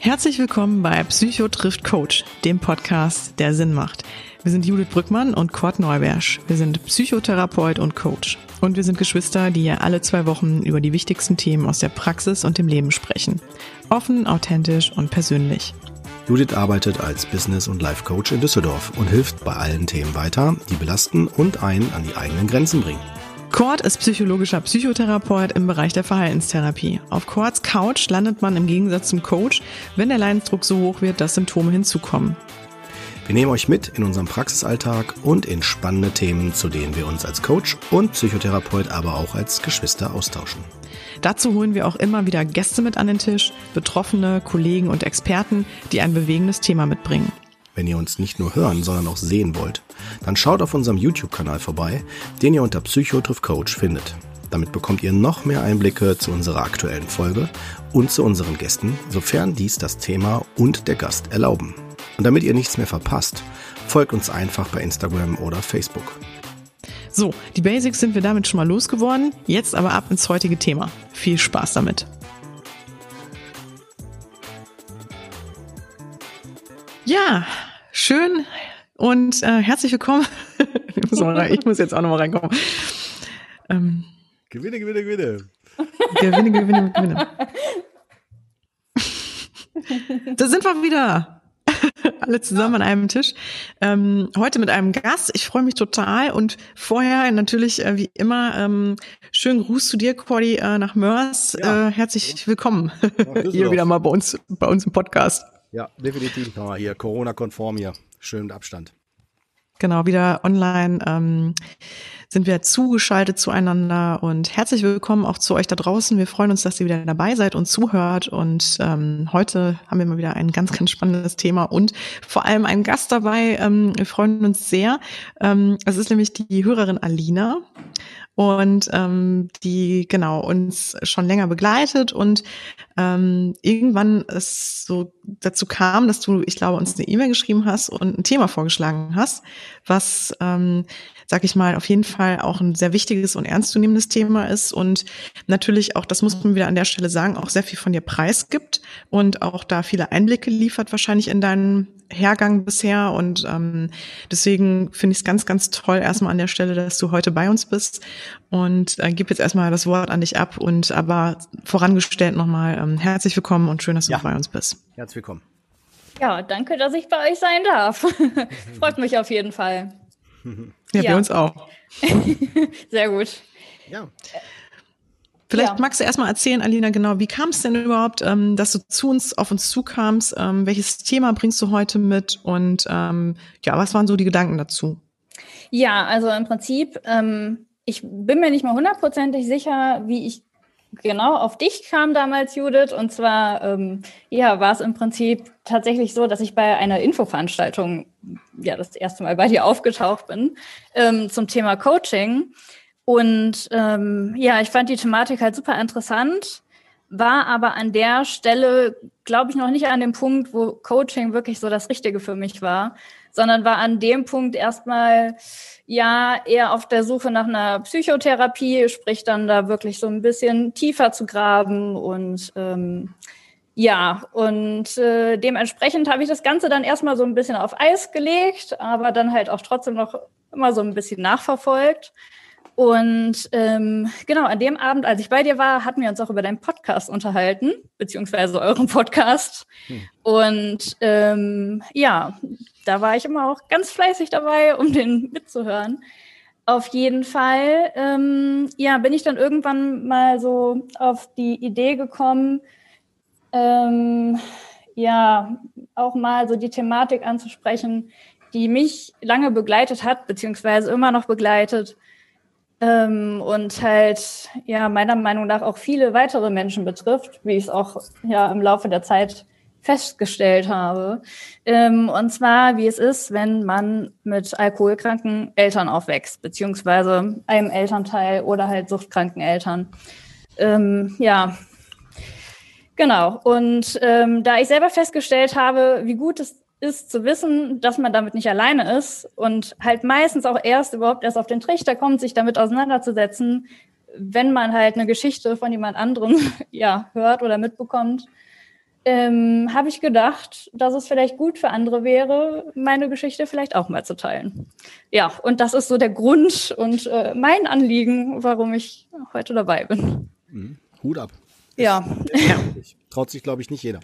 Herzlich willkommen bei Psycho trifft Coach, dem Podcast, der Sinn macht. Wir sind Judith Brückmann und Kurt Neubersch. Wir sind Psychotherapeut und Coach. Und wir sind Geschwister, die alle zwei Wochen über die wichtigsten Themen aus der Praxis und dem Leben sprechen. Offen, authentisch und persönlich. Judith arbeitet als Business- und Life-Coach in Düsseldorf und hilft bei allen Themen weiter, die belasten und einen an die eigenen Grenzen bringen. Kurt ist psychologischer Psychotherapeut im Bereich der Verhaltenstherapie. Auf Kurts Couch landet man im Gegensatz zum Coach, wenn der Leidensdruck so hoch wird, dass Symptome hinzukommen. Wir nehmen euch mit in unserem Praxisalltag und in spannende Themen, zu denen wir uns als Coach und Psychotherapeut, aber auch als Geschwister austauschen. Dazu holen wir auch immer wieder Gäste mit an den Tisch, Betroffene, Kollegen und Experten, die ein bewegendes Thema mitbringen. Wenn ihr uns nicht nur hören, sondern auch sehen wollt, dann schaut auf unserem YouTube-Kanal vorbei, den ihr unter Psychotriff Coach findet. Damit bekommt ihr noch mehr Einblicke zu unserer aktuellen Folge und zu unseren Gästen, sofern dies das Thema und der Gast erlauben. Und damit ihr nichts mehr verpasst, folgt uns einfach bei Instagram oder Facebook. So, die Basics sind wir damit schon mal losgeworden. Jetzt aber ab ins heutige Thema. Viel Spaß damit. Ja, schön und äh, herzlich willkommen. ich, muss rein, ich muss jetzt auch nochmal reinkommen. Ähm, gewinne, gewinne, gewinne. Gewinne, gewinne, gewinne. da sind wir wieder. Alle zusammen an einem Tisch. Ähm, heute mit einem Gast. Ich freue mich total. Und vorher natürlich, äh, wie immer, ähm, schönen Gruß zu dir, Cordy, äh, nach Mörs. Ja. Äh, herzlich willkommen hier wieder mal bei uns, bei uns im Podcast. Ja, definitiv. Hier Corona-konform hier. Schön mit Abstand. Genau, wieder online ähm, sind wir zugeschaltet zueinander und herzlich willkommen auch zu euch da draußen. Wir freuen uns, dass ihr wieder dabei seid und zuhört. Und ähm, heute haben wir mal wieder ein ganz, ganz spannendes Thema und vor allem einen Gast dabei. Ähm, wir freuen uns sehr. Ähm, es ist nämlich die Hörerin Alina und ähm, die genau uns schon länger begleitet und ähm, irgendwann es so dazu kam, dass du, ich glaube, uns eine E-Mail geschrieben hast und ein Thema vorgeschlagen hast, was ähm, sag ich mal, auf jeden Fall auch ein sehr wichtiges und ernstzunehmendes Thema ist und natürlich auch, das muss man wieder an der Stelle sagen, auch sehr viel von dir preisgibt und auch da viele Einblicke liefert wahrscheinlich in deinen Hergang bisher und ähm, deswegen finde ich es ganz, ganz toll erstmal an der Stelle, dass du heute bei uns bist und äh, gebe jetzt erstmal das Wort an dich ab und aber vorangestellt nochmal ähm, herzlich willkommen und schön, dass du ja. bei uns bist. Herzlich willkommen. Ja, danke, dass ich bei euch sein darf. Freut mich auf jeden Fall. Ja, ja. wir uns auch. Sehr gut. Ja. Vielleicht ja. magst du erstmal erzählen, Alina, genau, wie kam es denn überhaupt, ähm, dass du zu uns, auf uns zukamst? Ähm, welches Thema bringst du heute mit? Und ähm, ja, was waren so die Gedanken dazu? Ja, also im Prinzip, ähm, ich bin mir nicht mal hundertprozentig sicher, wie ich genau auf dich kam damals, Judith. Und zwar, ähm, ja, war es im Prinzip tatsächlich so, dass ich bei einer Infoveranstaltung ja das erste Mal bei dir aufgetaucht bin ähm, zum Thema Coaching. Und ähm, ja, ich fand die Thematik halt super interessant, war aber an der Stelle, glaube ich, noch nicht an dem Punkt, wo Coaching wirklich so das Richtige für mich war, sondern war an dem Punkt erstmal ja eher auf der Suche nach einer Psychotherapie, sprich dann da wirklich so ein bisschen tiefer zu graben und ähm, ja, und äh, dementsprechend habe ich das Ganze dann erstmal so ein bisschen auf Eis gelegt, aber dann halt auch trotzdem noch immer so ein bisschen nachverfolgt. Und ähm, genau, an dem Abend, als ich bei dir war, hatten wir uns auch über deinen Podcast unterhalten, beziehungsweise euren Podcast. Hm. Und ähm, ja, da war ich immer auch ganz fleißig dabei, um den mitzuhören. Auf jeden Fall, ähm, ja, bin ich dann irgendwann mal so auf die Idee gekommen, ähm, ja, auch mal so die Thematik anzusprechen, die mich lange begleitet hat, beziehungsweise immer noch begleitet ähm, und halt ja meiner Meinung nach auch viele weitere Menschen betrifft, wie ich es auch ja im Laufe der Zeit festgestellt habe. Ähm, und zwar, wie es ist, wenn man mit alkoholkranken Eltern aufwächst, beziehungsweise einem Elternteil oder halt suchtkranken Eltern. Ähm, ja, Genau. Und ähm, da ich selber festgestellt habe, wie gut es ist zu wissen, dass man damit nicht alleine ist und halt meistens auch erst überhaupt erst auf den Trichter kommt, sich damit auseinanderzusetzen, wenn man halt eine Geschichte von jemand anderem ja hört oder mitbekommt, ähm, habe ich gedacht, dass es vielleicht gut für andere wäre, meine Geschichte vielleicht auch mal zu teilen. Ja, und das ist so der Grund und äh, mein Anliegen, warum ich heute dabei bin. Mhm. Hut ab. Ja. ja. Traut sich, glaube ich, nicht jeder.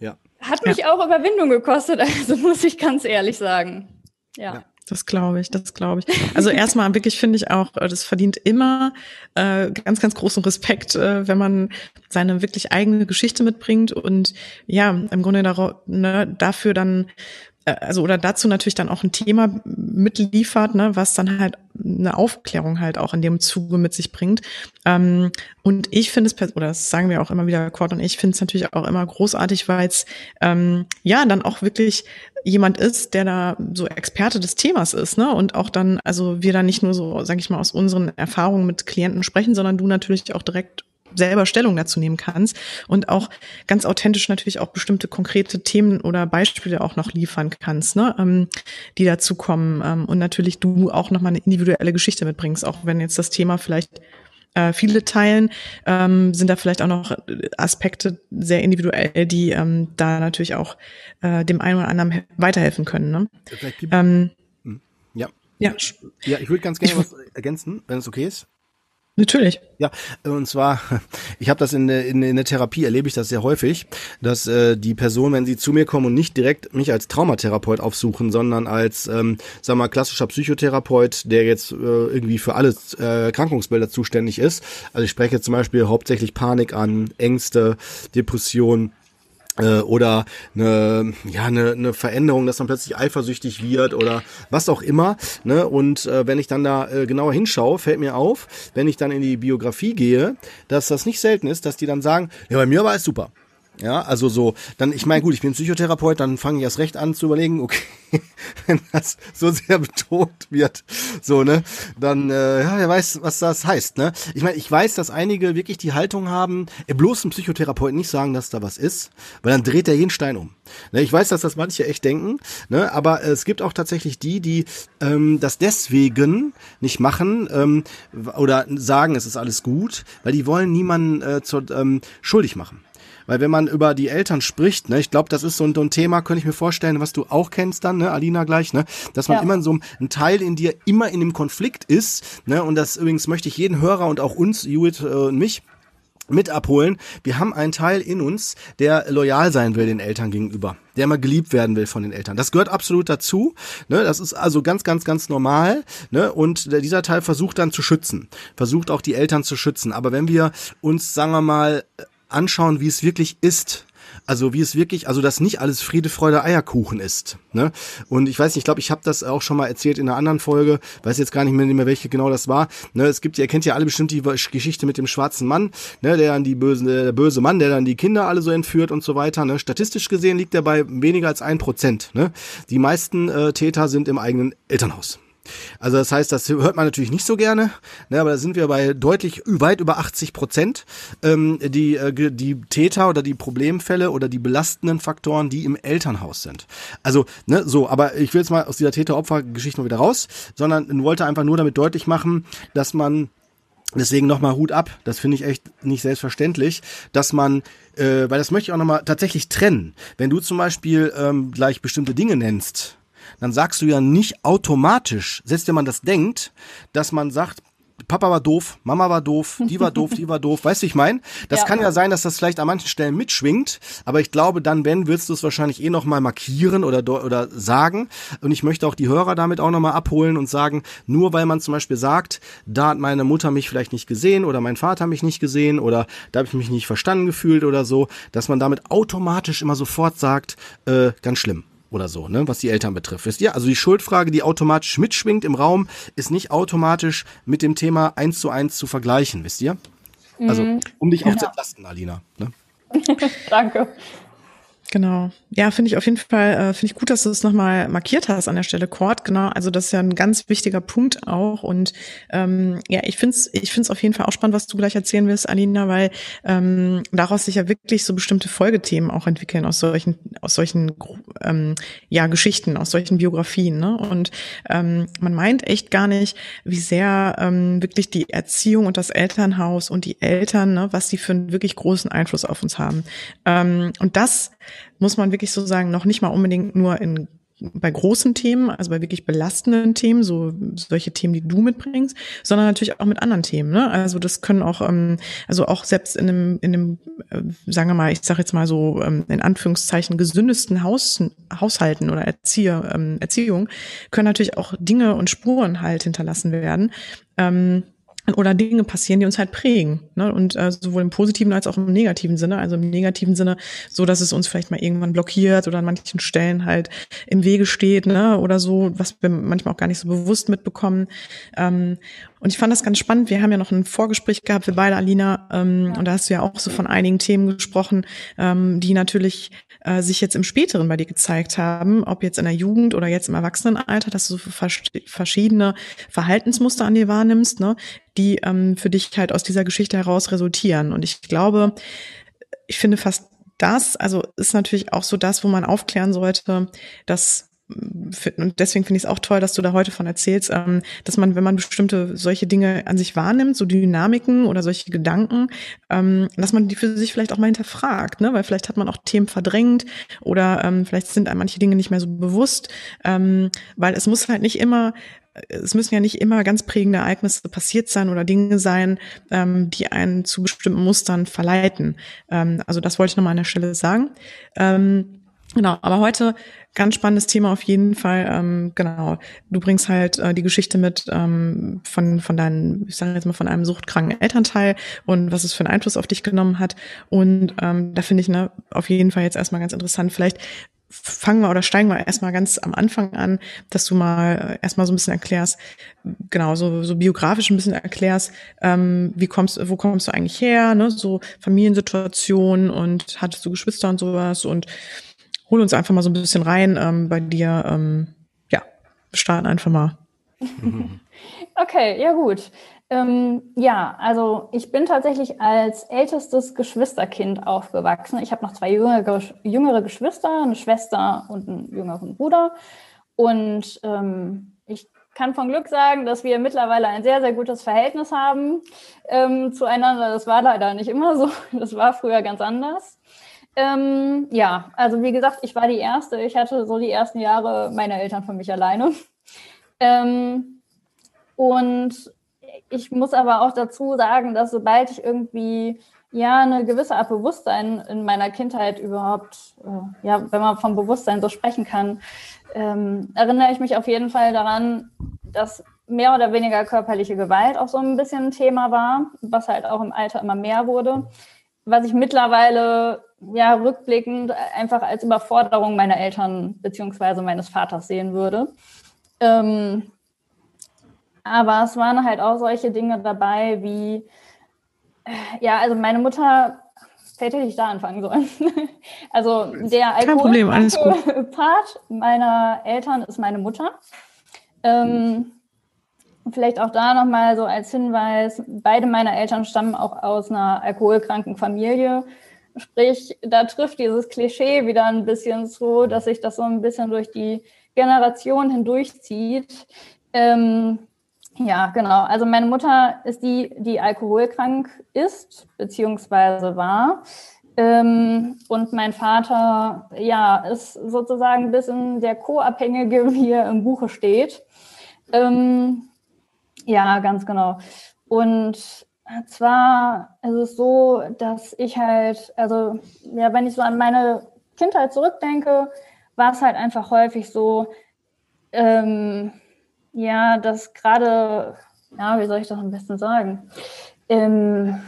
Ja. Hat mich ja. auch Überwindung gekostet, also muss ich ganz ehrlich sagen. ja. ja. Das glaube ich, das glaube ich. Also erstmal wirklich finde ich auch, äh, das verdient immer äh, ganz, ganz großen Respekt, äh, wenn man seine wirklich eigene Geschichte mitbringt und ja, im Grunde darauf, ne, dafür dann also oder dazu natürlich dann auch ein Thema mitliefert, ne, was dann halt eine Aufklärung halt auch in dem Zuge mit sich bringt. Ähm, und ich finde es, oder das sagen wir auch immer wieder, Cord und ich finde es natürlich auch immer großartig, weil es ähm, ja dann auch wirklich jemand ist, der da so Experte des Themas ist, ne? Und auch dann, also wir da nicht nur so, sag ich mal, aus unseren Erfahrungen mit Klienten sprechen, sondern du natürlich auch direkt selber Stellung dazu nehmen kannst und auch ganz authentisch natürlich auch bestimmte konkrete Themen oder Beispiele auch noch liefern kannst, ne, ähm, die dazu kommen ähm, und natürlich du auch noch mal eine individuelle Geschichte mitbringst, auch wenn jetzt das Thema vielleicht äh, viele teilen, ähm, sind da vielleicht auch noch Aspekte sehr individuell, die ähm, da natürlich auch äh, dem einen oder anderen weiterhelfen können. Ne? Ähm, hm, ja. Ja. ja, ich würde ganz gerne was ergänzen, wenn es okay ist. Natürlich. Ja, und zwar, ich habe das in, in, in der Therapie, erlebe ich das sehr häufig, dass äh, die Person, wenn sie zu mir kommen und nicht direkt mich als Traumatherapeut aufsuchen, sondern als, ähm, wir mal, klassischer Psychotherapeut, der jetzt äh, irgendwie für alle äh, Krankungsbilder zuständig ist. Also ich spreche zum Beispiel hauptsächlich Panik an, Ängste, Depression, äh, oder eine, ja, eine, eine Veränderung, dass man plötzlich eifersüchtig wird oder was auch immer. Ne? Und äh, wenn ich dann da äh, genauer hinschaue, fällt mir auf, wenn ich dann in die Biografie gehe, dass das nicht selten ist, dass die dann sagen, ja, bei mir war es super. Ja, also so, dann, ich meine, gut, ich bin Psychotherapeut, dann fange ich erst recht an zu überlegen, okay, wenn das so sehr betont wird, so, ne, dann, äh, ja, wer weiß, was das heißt, ne. Ich meine, ich weiß, dass einige wirklich die Haltung haben, äh, bloß ein Psychotherapeut nicht sagen, dass da was ist, weil dann dreht er jeden Stein um. Ne, ich weiß, dass das manche echt denken, ne, aber es gibt auch tatsächlich die, die ähm, das deswegen nicht machen ähm, oder sagen, es ist alles gut, weil die wollen niemanden äh, zur, ähm, schuldig machen. Weil wenn man über die Eltern spricht, ne, ich glaube, das ist so ein, so ein, Thema, könnte ich mir vorstellen, was du auch kennst dann, ne, Alina gleich, ne, dass man ja. immer so ein Teil in dir immer in dem Konflikt ist, ne, und das übrigens möchte ich jeden Hörer und auch uns, Judith äh, und mich, mit abholen. Wir haben einen Teil in uns, der loyal sein will den Eltern gegenüber, der mal geliebt werden will von den Eltern. Das gehört absolut dazu. Ne? Das ist also ganz, ganz, ganz normal. Ne? Und dieser Teil versucht dann zu schützen, versucht auch die Eltern zu schützen. Aber wenn wir uns, sagen wir mal, anschauen, wie es wirklich ist. Also wie es wirklich, also dass nicht alles Friede, Freude, Eierkuchen ist. Ne? Und ich weiß nicht, ich glaube, ich habe das auch schon mal erzählt in einer anderen Folge, weiß jetzt gar nicht mehr, mehr welche genau das war. Ne? Es gibt, ihr kennt ja alle bestimmt die Geschichte mit dem schwarzen Mann, ne? der dann die böse, der böse Mann, der dann die Kinder alle so entführt und so weiter. Ne? Statistisch gesehen liegt er bei weniger als ein Prozent. Ne? Die meisten äh, Täter sind im eigenen Elternhaus. Also das heißt, das hört man natürlich nicht so gerne, ne, aber da sind wir bei deutlich weit über 80 Prozent ähm, die, äh, die Täter oder die Problemfälle oder die belastenden Faktoren, die im Elternhaus sind. Also, ne, so, aber ich will jetzt mal aus dieser Täter-Opfer-Geschichte mal wieder raus, sondern wollte einfach nur damit deutlich machen, dass man Deswegen nochmal Hut ab, das finde ich echt nicht selbstverständlich, dass man, äh, weil das möchte ich auch nochmal tatsächlich trennen. Wenn du zum Beispiel ähm, gleich bestimmte Dinge nennst, dann sagst du ja nicht automatisch, selbst wenn man das denkt, dass man sagt, Papa war doof, Mama war doof, die war doof, die war doof. Weißt du, ich meine? Das ja. kann ja sein, dass das vielleicht an manchen Stellen mitschwingt, aber ich glaube, dann, wenn, willst du es wahrscheinlich eh nochmal markieren oder, oder sagen. Und ich möchte auch die Hörer damit auch nochmal abholen und sagen, nur weil man zum Beispiel sagt, da hat meine Mutter mich vielleicht nicht gesehen oder mein Vater mich nicht gesehen oder da habe ich mich nicht verstanden gefühlt oder so, dass man damit automatisch immer sofort sagt, äh, ganz schlimm oder so, ne, was die Eltern betrifft. Wisst ihr? Also die Schuldfrage, die automatisch mitschwingt im Raum, ist nicht automatisch mit dem Thema eins zu eins zu vergleichen, wisst ihr? Also, mhm. um dich auch ja. zu entlasten, Alina. Ne? Danke. Genau. Ja, finde ich auf jeden Fall, äh, finde ich gut, dass du es nochmal markiert hast an der Stelle, Cord. Genau. Also das ist ja ein ganz wichtiger Punkt auch. Und ähm, ja, ich finde es ich find's auf jeden Fall auch spannend, was du gleich erzählen willst, Alina, weil ähm, daraus sich ja wirklich so bestimmte Folgethemen auch entwickeln aus solchen, aus solchen ähm, ja, Geschichten, aus solchen Biografien. Ne? Und ähm, man meint echt gar nicht, wie sehr ähm, wirklich die Erziehung und das Elternhaus und die Eltern, ne, was die für einen wirklich großen Einfluss auf uns haben. Ähm, und das muss man wirklich so sagen, noch nicht mal unbedingt nur in bei großen Themen, also bei wirklich belastenden Themen, so solche Themen, die du mitbringst, sondern natürlich auch mit anderen Themen. Ne? Also das können auch, ähm, also auch selbst in einem, in einem, äh, sagen wir mal, ich sage jetzt mal so ähm, in Anführungszeichen gesündesten Haus, Haushalten oder Erzieher, ähm, Erziehung können natürlich auch Dinge und Spuren halt hinterlassen werden. Ähm, oder Dinge passieren, die uns halt prägen. Ne? Und äh, sowohl im positiven als auch im negativen Sinne. Also im negativen Sinne, so dass es uns vielleicht mal irgendwann blockiert oder an manchen Stellen halt im Wege steht, ne? Oder so, was wir manchmal auch gar nicht so bewusst mitbekommen. Ähm, und ich fand das ganz spannend. Wir haben ja noch ein Vorgespräch gehabt, wir beide, Alina, ähm, und da hast du ja auch so von einigen Themen gesprochen, ähm, die natürlich äh, sich jetzt im Späteren bei dir gezeigt haben, ob jetzt in der Jugend oder jetzt im Erwachsenenalter, dass du so verschiedene Verhaltensmuster an dir wahrnimmst, ne? die ähm, für dich halt aus dieser Geschichte heraus resultieren. Und ich glaube, ich finde fast das, also ist natürlich auch so das, wo man aufklären sollte, dass und deswegen finde ich es auch toll, dass du da heute von erzählst, ähm, dass man, wenn man bestimmte solche Dinge an sich wahrnimmt, so Dynamiken oder solche Gedanken, ähm, dass man die für sich vielleicht auch mal hinterfragt, ne? weil vielleicht hat man auch Themen verdrängt oder ähm, vielleicht sind einem manche Dinge nicht mehr so bewusst, weil es muss halt nicht immer es müssen ja nicht immer ganz prägende Ereignisse passiert sein oder Dinge sein, die einen zu bestimmten Mustern verleiten. Also das wollte ich nochmal an der Stelle sagen. Genau, aber heute ganz spannendes Thema auf jeden Fall. Ähm, genau, du bringst halt äh, die Geschichte mit ähm, von von deinen, ich sage jetzt mal von einem suchtkranken Elternteil und was es für einen Einfluss auf dich genommen hat. Und ähm, da finde ich ne auf jeden Fall jetzt erstmal ganz interessant. Vielleicht fangen wir oder steigen wir erstmal ganz am Anfang an, dass du mal erstmal so ein bisschen erklärst, genau, so, so biografisch ein bisschen erklärst, ähm, wie kommst, wo kommst du eigentlich her, ne, so Familiensituation und hattest du Geschwister und sowas und hol uns einfach mal so ein bisschen rein ähm, bei dir, ähm, ja, starten einfach mal. Okay, ja gut. Ähm, ja, also ich bin tatsächlich als ältestes Geschwisterkind aufgewachsen. Ich habe noch zwei jüngere, jüngere Geschwister, eine Schwester und einen jüngeren Bruder. Und ähm, ich kann von Glück sagen, dass wir mittlerweile ein sehr, sehr gutes Verhältnis haben ähm, zueinander. Das war leider nicht immer so. Das war früher ganz anders. Ähm, ja, also wie gesagt, ich war die Erste. Ich hatte so die ersten Jahre meine Eltern von mich alleine. Ähm, und ich muss aber auch dazu sagen, dass sobald ich irgendwie ja eine gewisse Art Bewusstsein in meiner Kindheit überhaupt, äh, ja, wenn man vom Bewusstsein so sprechen kann, ähm, erinnere ich mich auf jeden Fall daran, dass mehr oder weniger körperliche Gewalt auch so ein bisschen ein Thema war, was halt auch im Alter immer mehr wurde, was ich mittlerweile ja rückblickend einfach als Überforderung meiner Eltern beziehungsweise meines Vaters sehen würde. Ähm, aber es waren halt auch solche Dinge dabei wie, ja, also meine Mutter, hätte ich da anfangen sollen. also der Part meiner Eltern ist meine Mutter. Ähm, vielleicht auch da nochmal so als Hinweis, beide meiner Eltern stammen auch aus einer alkoholkranken Familie. Sprich, da trifft dieses Klischee wieder ein bisschen so, dass sich das so ein bisschen durch die Generation hindurchzieht. Ähm, ja, genau. Also meine Mutter ist die, die alkoholkrank ist, beziehungsweise war. Ähm, und mein Vater, ja, ist sozusagen ein bisschen der Co-Abhängige, wie er im Buche steht. Ähm, ja, ganz genau. Und zwar ist es so, dass ich halt, also, ja, wenn ich so an meine Kindheit zurückdenke, war es halt einfach häufig so, ähm, ja, das gerade, ja, wie soll ich das am besten sagen? Ähm,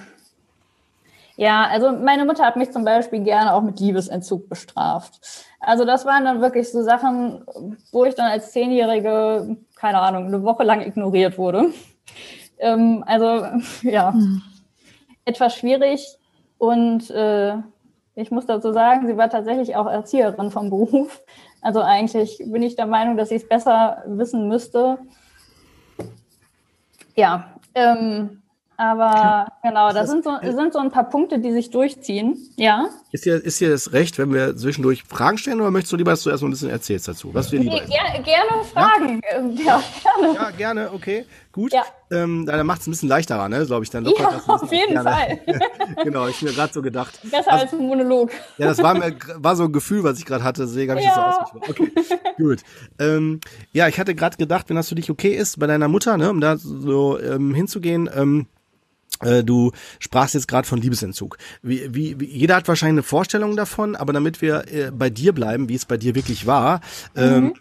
ja, also meine Mutter hat mich zum Beispiel gerne auch mit Liebesentzug bestraft. Also das waren dann wirklich so Sachen, wo ich dann als Zehnjährige, keine Ahnung, eine Woche lang ignoriert wurde. Ähm, also ja, mhm. etwas schwierig. Und äh, Ich muss dazu sagen, sie war tatsächlich auch Erzieherin vom Beruf. Also eigentlich bin ich der Meinung, dass sie es besser wissen müsste. Ja, ähm, aber genau, da sind so, sind so ein paar Punkte, die sich durchziehen. Ja. Ist dir, ist dir das recht, wenn wir zwischendurch Fragen stellen oder möchtest du lieber, dass du erst mal ein bisschen erzählst dazu? Was wir lieber nee, ger gerne Fragen. Ja? ja? gerne. Ja, gerne, okay. Gut. Ja. Ähm, dann macht es ein bisschen leichterer, ne? Glaube ich, dann lockert ja, auf jeden gerne. Fall. genau, ich mir gerade so gedacht. Besser also, als ein Monolog. Ja, das war, mir, war so ein Gefühl, was ich gerade hatte, deswegen habe ich ja. das so ausgesprochen. Okay, gut. Ähm, ja, ich hatte gerade gedacht, wenn das für dich okay ist, bei deiner Mutter, ne, um da so ähm, hinzugehen, ähm, äh, Du sprachst jetzt gerade von Liebesentzug. Wie, wie, wie, jeder hat wahrscheinlich eine Vorstellung davon, aber damit wir äh, bei dir bleiben, wie es bei dir wirklich war, ähm, mhm.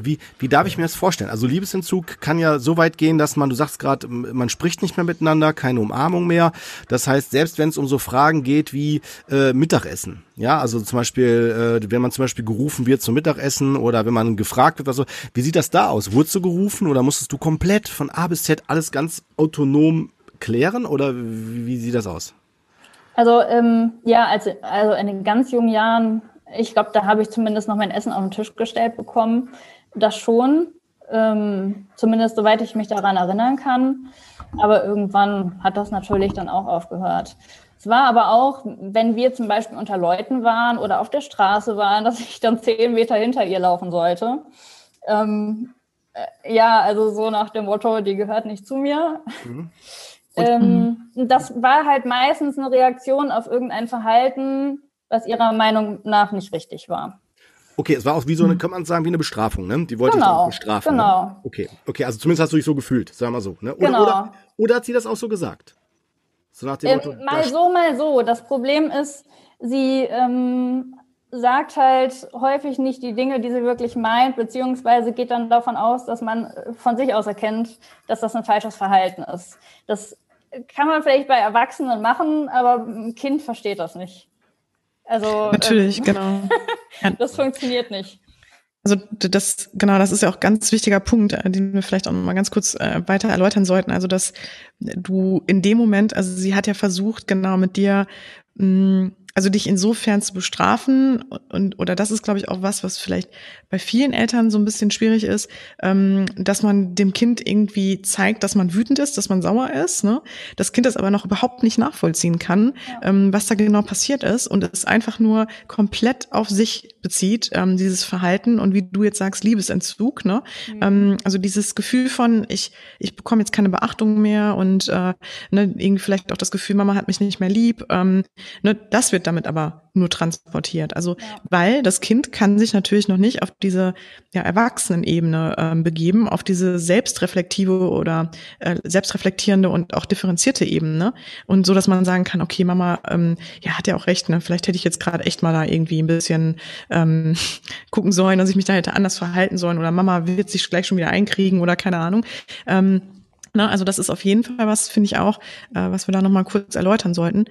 wie, wie darf ich mir das vorstellen? Also Liebesentzug kann ja so weit gehen, dass man, du sagst gerade, man spricht nicht mehr miteinander, keine Umarmung mehr. Das heißt, selbst wenn es um so Fragen geht wie äh, Mittagessen, ja, also zum Beispiel, äh, wenn man zum Beispiel gerufen wird zum Mittagessen oder wenn man gefragt wird, also wie sieht das da aus? Wurdest du gerufen oder musstest du komplett von A bis Z alles ganz autonom klären oder wie, wie sieht das aus? Also ähm, ja, also, also in den ganz jungen Jahren, ich glaube, da habe ich zumindest noch mein Essen auf den Tisch gestellt bekommen. Das schon, ähm, zumindest soweit ich mich daran erinnern kann. Aber irgendwann hat das natürlich dann auch aufgehört. Es war aber auch, wenn wir zum Beispiel unter Leuten waren oder auf der Straße waren, dass ich dann zehn Meter hinter ihr laufen sollte. Ähm, äh, ja, also so nach dem Motto, die gehört nicht zu mir. Mhm. Ähm, das war halt meistens eine Reaktion auf irgendein Verhalten, was ihrer Meinung nach nicht richtig war. Okay, es war auch wie so eine, kann man sagen, wie eine Bestrafung, ne? Die wollte genau, ich bestrafen. Ne? Genau. Ne? Okay, okay, also zumindest hast du dich so gefühlt, sagen wir mal so. Ne? Oder, genau. oder, oder hat sie das auch so gesagt? So nach dem ähm, Motto, mal so, mal so. Das Problem ist, sie ähm, sagt halt häufig nicht die Dinge, die sie wirklich meint, beziehungsweise geht dann davon aus, dass man von sich aus erkennt, dass das ein falsches Verhalten ist. Das kann man vielleicht bei Erwachsenen machen, aber ein Kind versteht das nicht. Also natürlich, ähm, genau. das funktioniert nicht. Also das genau, das ist ja auch ein ganz wichtiger Punkt, äh, den wir vielleicht auch mal ganz kurz äh, weiter erläutern sollten. Also dass du in dem Moment, also sie hat ja versucht, genau mit dir mh, mm, also dich insofern zu bestrafen und oder das ist glaube ich auch was, was vielleicht bei vielen Eltern so ein bisschen schwierig ist, ähm, dass man dem Kind irgendwie zeigt, dass man wütend ist, dass man sauer ist, ne? Das Kind das aber noch überhaupt nicht nachvollziehen kann, ja. ähm, was da genau passiert ist und es einfach nur komplett auf sich bezieht, ähm, dieses Verhalten und wie du jetzt sagst, Liebesentzug, ne? Mhm. Ähm, also dieses Gefühl von ich ich bekomme jetzt keine Beachtung mehr und äh, ne, irgendwie vielleicht auch das Gefühl, Mama hat mich nicht mehr lieb, ähm, ne, das wird damit aber nur transportiert. Also ja. weil das Kind kann sich natürlich noch nicht auf diese ja, Erwachsenenebene ähm, begeben, auf diese selbstreflektive oder äh, selbstreflektierende und auch differenzierte Ebene. Und so, dass man sagen kann, okay, Mama, ähm, ja, hat ja auch recht, ne? Vielleicht hätte ich jetzt gerade echt mal da irgendwie ein bisschen ähm, gucken sollen, dass ich mich da hätte anders verhalten sollen oder Mama wird sich gleich schon wieder einkriegen oder keine Ahnung. Ähm, na, also das ist auf jeden Fall was, finde ich auch, äh, was wir da nochmal kurz erläutern sollten.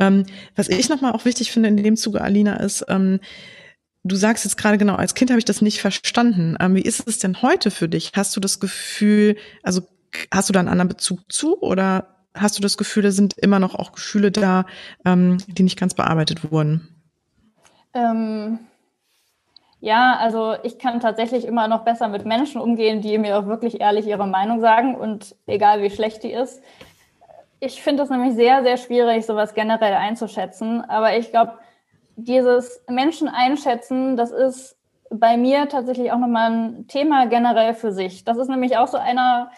Ähm, was ich nochmal auch wichtig finde in dem Zuge, Alina, ist, ähm, du sagst jetzt gerade genau, als Kind habe ich das nicht verstanden. Ähm, wie ist es denn heute für dich? Hast du das Gefühl, also hast du da einen anderen Bezug zu oder hast du das Gefühl, da sind immer noch auch Gefühle da, ähm, die nicht ganz bearbeitet wurden? Ja, also ich kann tatsächlich immer noch besser mit Menschen umgehen, die mir auch wirklich ehrlich ihre Meinung sagen und egal wie schlecht die ist. Ich finde es nämlich sehr, sehr schwierig, sowas generell einzuschätzen. Aber ich glaube, dieses Menschen einschätzen, das ist bei mir tatsächlich auch nochmal ein Thema generell für sich. Das ist nämlich auch so einer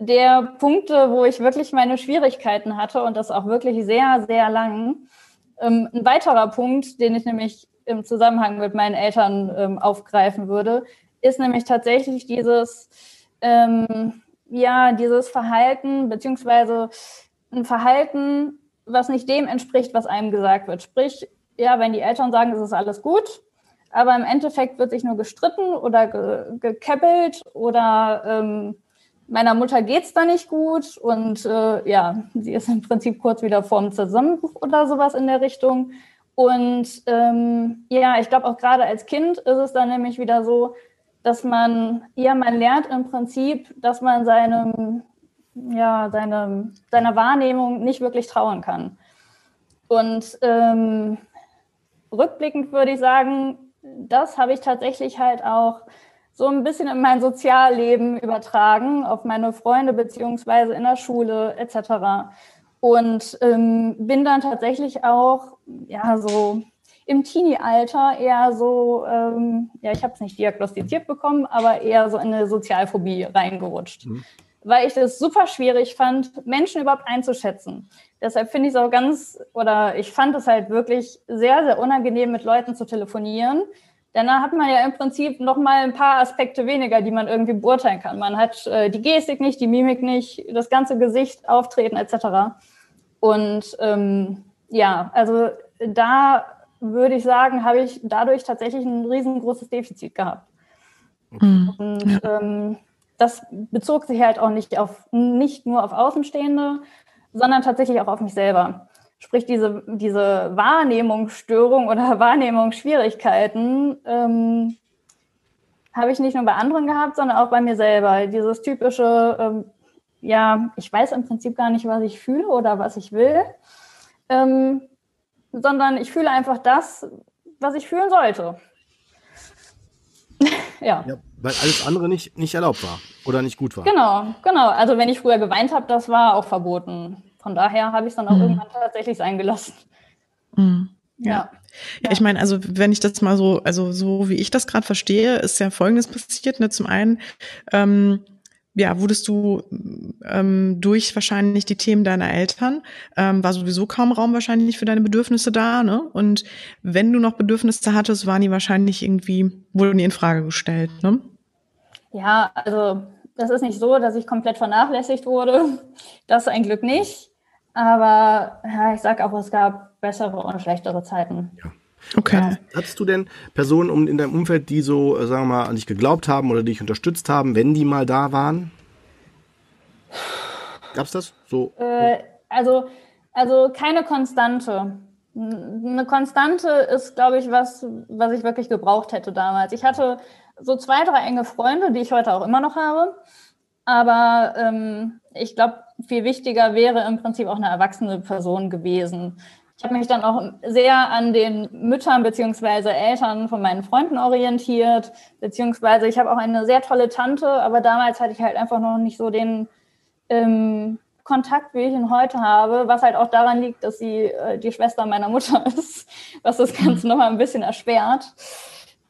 der Punkte, wo ich wirklich meine Schwierigkeiten hatte und das auch wirklich sehr, sehr lang. Ähm, ein weiterer Punkt, den ich nämlich im Zusammenhang mit meinen Eltern ähm, aufgreifen würde, ist nämlich tatsächlich dieses, ähm, ja, dieses Verhalten, beziehungsweise ein Verhalten, was nicht dem entspricht, was einem gesagt wird. Sprich, ja, wenn die Eltern sagen, es ist alles gut, aber im Endeffekt wird sich nur gestritten oder ge gekeppelt oder ähm, meiner Mutter geht's da nicht gut und äh, ja, sie ist im Prinzip kurz wieder vorm Zusammenbruch oder sowas in der Richtung. Und ähm, ja, ich glaube auch gerade als Kind ist es dann nämlich wieder so, dass man, ja, man lernt im Prinzip, dass man seinem, ja, seinem, seiner Wahrnehmung nicht wirklich trauen kann. Und ähm, rückblickend würde ich sagen, das habe ich tatsächlich halt auch so ein bisschen in mein Sozialleben übertragen, auf meine Freunde beziehungsweise in der Schule etc. Und ähm, bin dann tatsächlich auch, ja, so im Teenie-Alter eher so, ähm, ja, ich habe es nicht diagnostiziert bekommen, aber eher so in eine Sozialphobie reingerutscht. Mhm. Weil ich das super schwierig fand, Menschen überhaupt einzuschätzen. Deshalb finde ich es auch ganz, oder ich fand es halt wirklich sehr, sehr unangenehm, mit Leuten zu telefonieren, denn da hat man ja im Prinzip noch mal ein paar Aspekte weniger, die man irgendwie beurteilen kann. Man hat äh, die Gestik nicht, die Mimik nicht, das ganze Gesicht, Auftreten etc. Und ähm, ja, also da würde ich sagen, habe ich dadurch tatsächlich ein riesengroßes Defizit gehabt. Mhm. Und ähm, das bezog sich halt auch nicht auf nicht nur auf Außenstehende, sondern tatsächlich auch auf mich selber. Sprich, diese, diese Wahrnehmungsstörung oder Wahrnehmungsschwierigkeiten ähm, habe ich nicht nur bei anderen gehabt, sondern auch bei mir selber. Dieses typische, ähm, ja, ich weiß im Prinzip gar nicht, was ich fühle oder was ich will, ähm, sondern ich fühle einfach das, was ich fühlen sollte. ja. ja. Weil alles andere nicht, nicht erlaubt war oder nicht gut war. Genau, genau. Also wenn ich früher geweint habe, das war auch verboten. Von daher habe ich es dann auch mhm. irgendwann tatsächlich sein gelassen. Mhm. Ja. ja. Ja, ich meine, also wenn ich das mal so, also so wie ich das gerade verstehe, ist ja Folgendes passiert. Ne? Zum einen, ähm, ja, wurdest du ähm, durch wahrscheinlich die Themen deiner Eltern, ähm, war sowieso kaum Raum wahrscheinlich für deine Bedürfnisse da, ne? Und wenn du noch Bedürfnisse hattest, waren die wahrscheinlich irgendwie, wurden die in Frage gestellt, ne? Ja, also das ist nicht so, dass ich komplett vernachlässigt wurde. Das ein Glück nicht. Aber ja, ich sag auch, es gab bessere und schlechtere Zeiten. Ja. Okay. Hattest du denn Personen in deinem Umfeld, die so, äh, sagen wir mal, an dich geglaubt haben oder dich unterstützt haben, wenn die mal da waren? Gab's das? So? Äh, also, also keine Konstante. Eine Konstante ist, glaube ich, was, was ich wirklich gebraucht hätte damals. Ich hatte so zwei, drei enge Freunde, die ich heute auch immer noch habe. Aber ähm, ich glaube, viel wichtiger wäre im Prinzip auch eine erwachsene Person gewesen. Ich habe mich dann auch sehr an den Müttern beziehungsweise Eltern von meinen Freunden orientiert, beziehungsweise ich habe auch eine sehr tolle Tante, aber damals hatte ich halt einfach noch nicht so den ähm, Kontakt, wie ich ihn heute habe, was halt auch daran liegt, dass sie äh, die Schwester meiner Mutter ist, was das Ganze nochmal ein bisschen erschwert.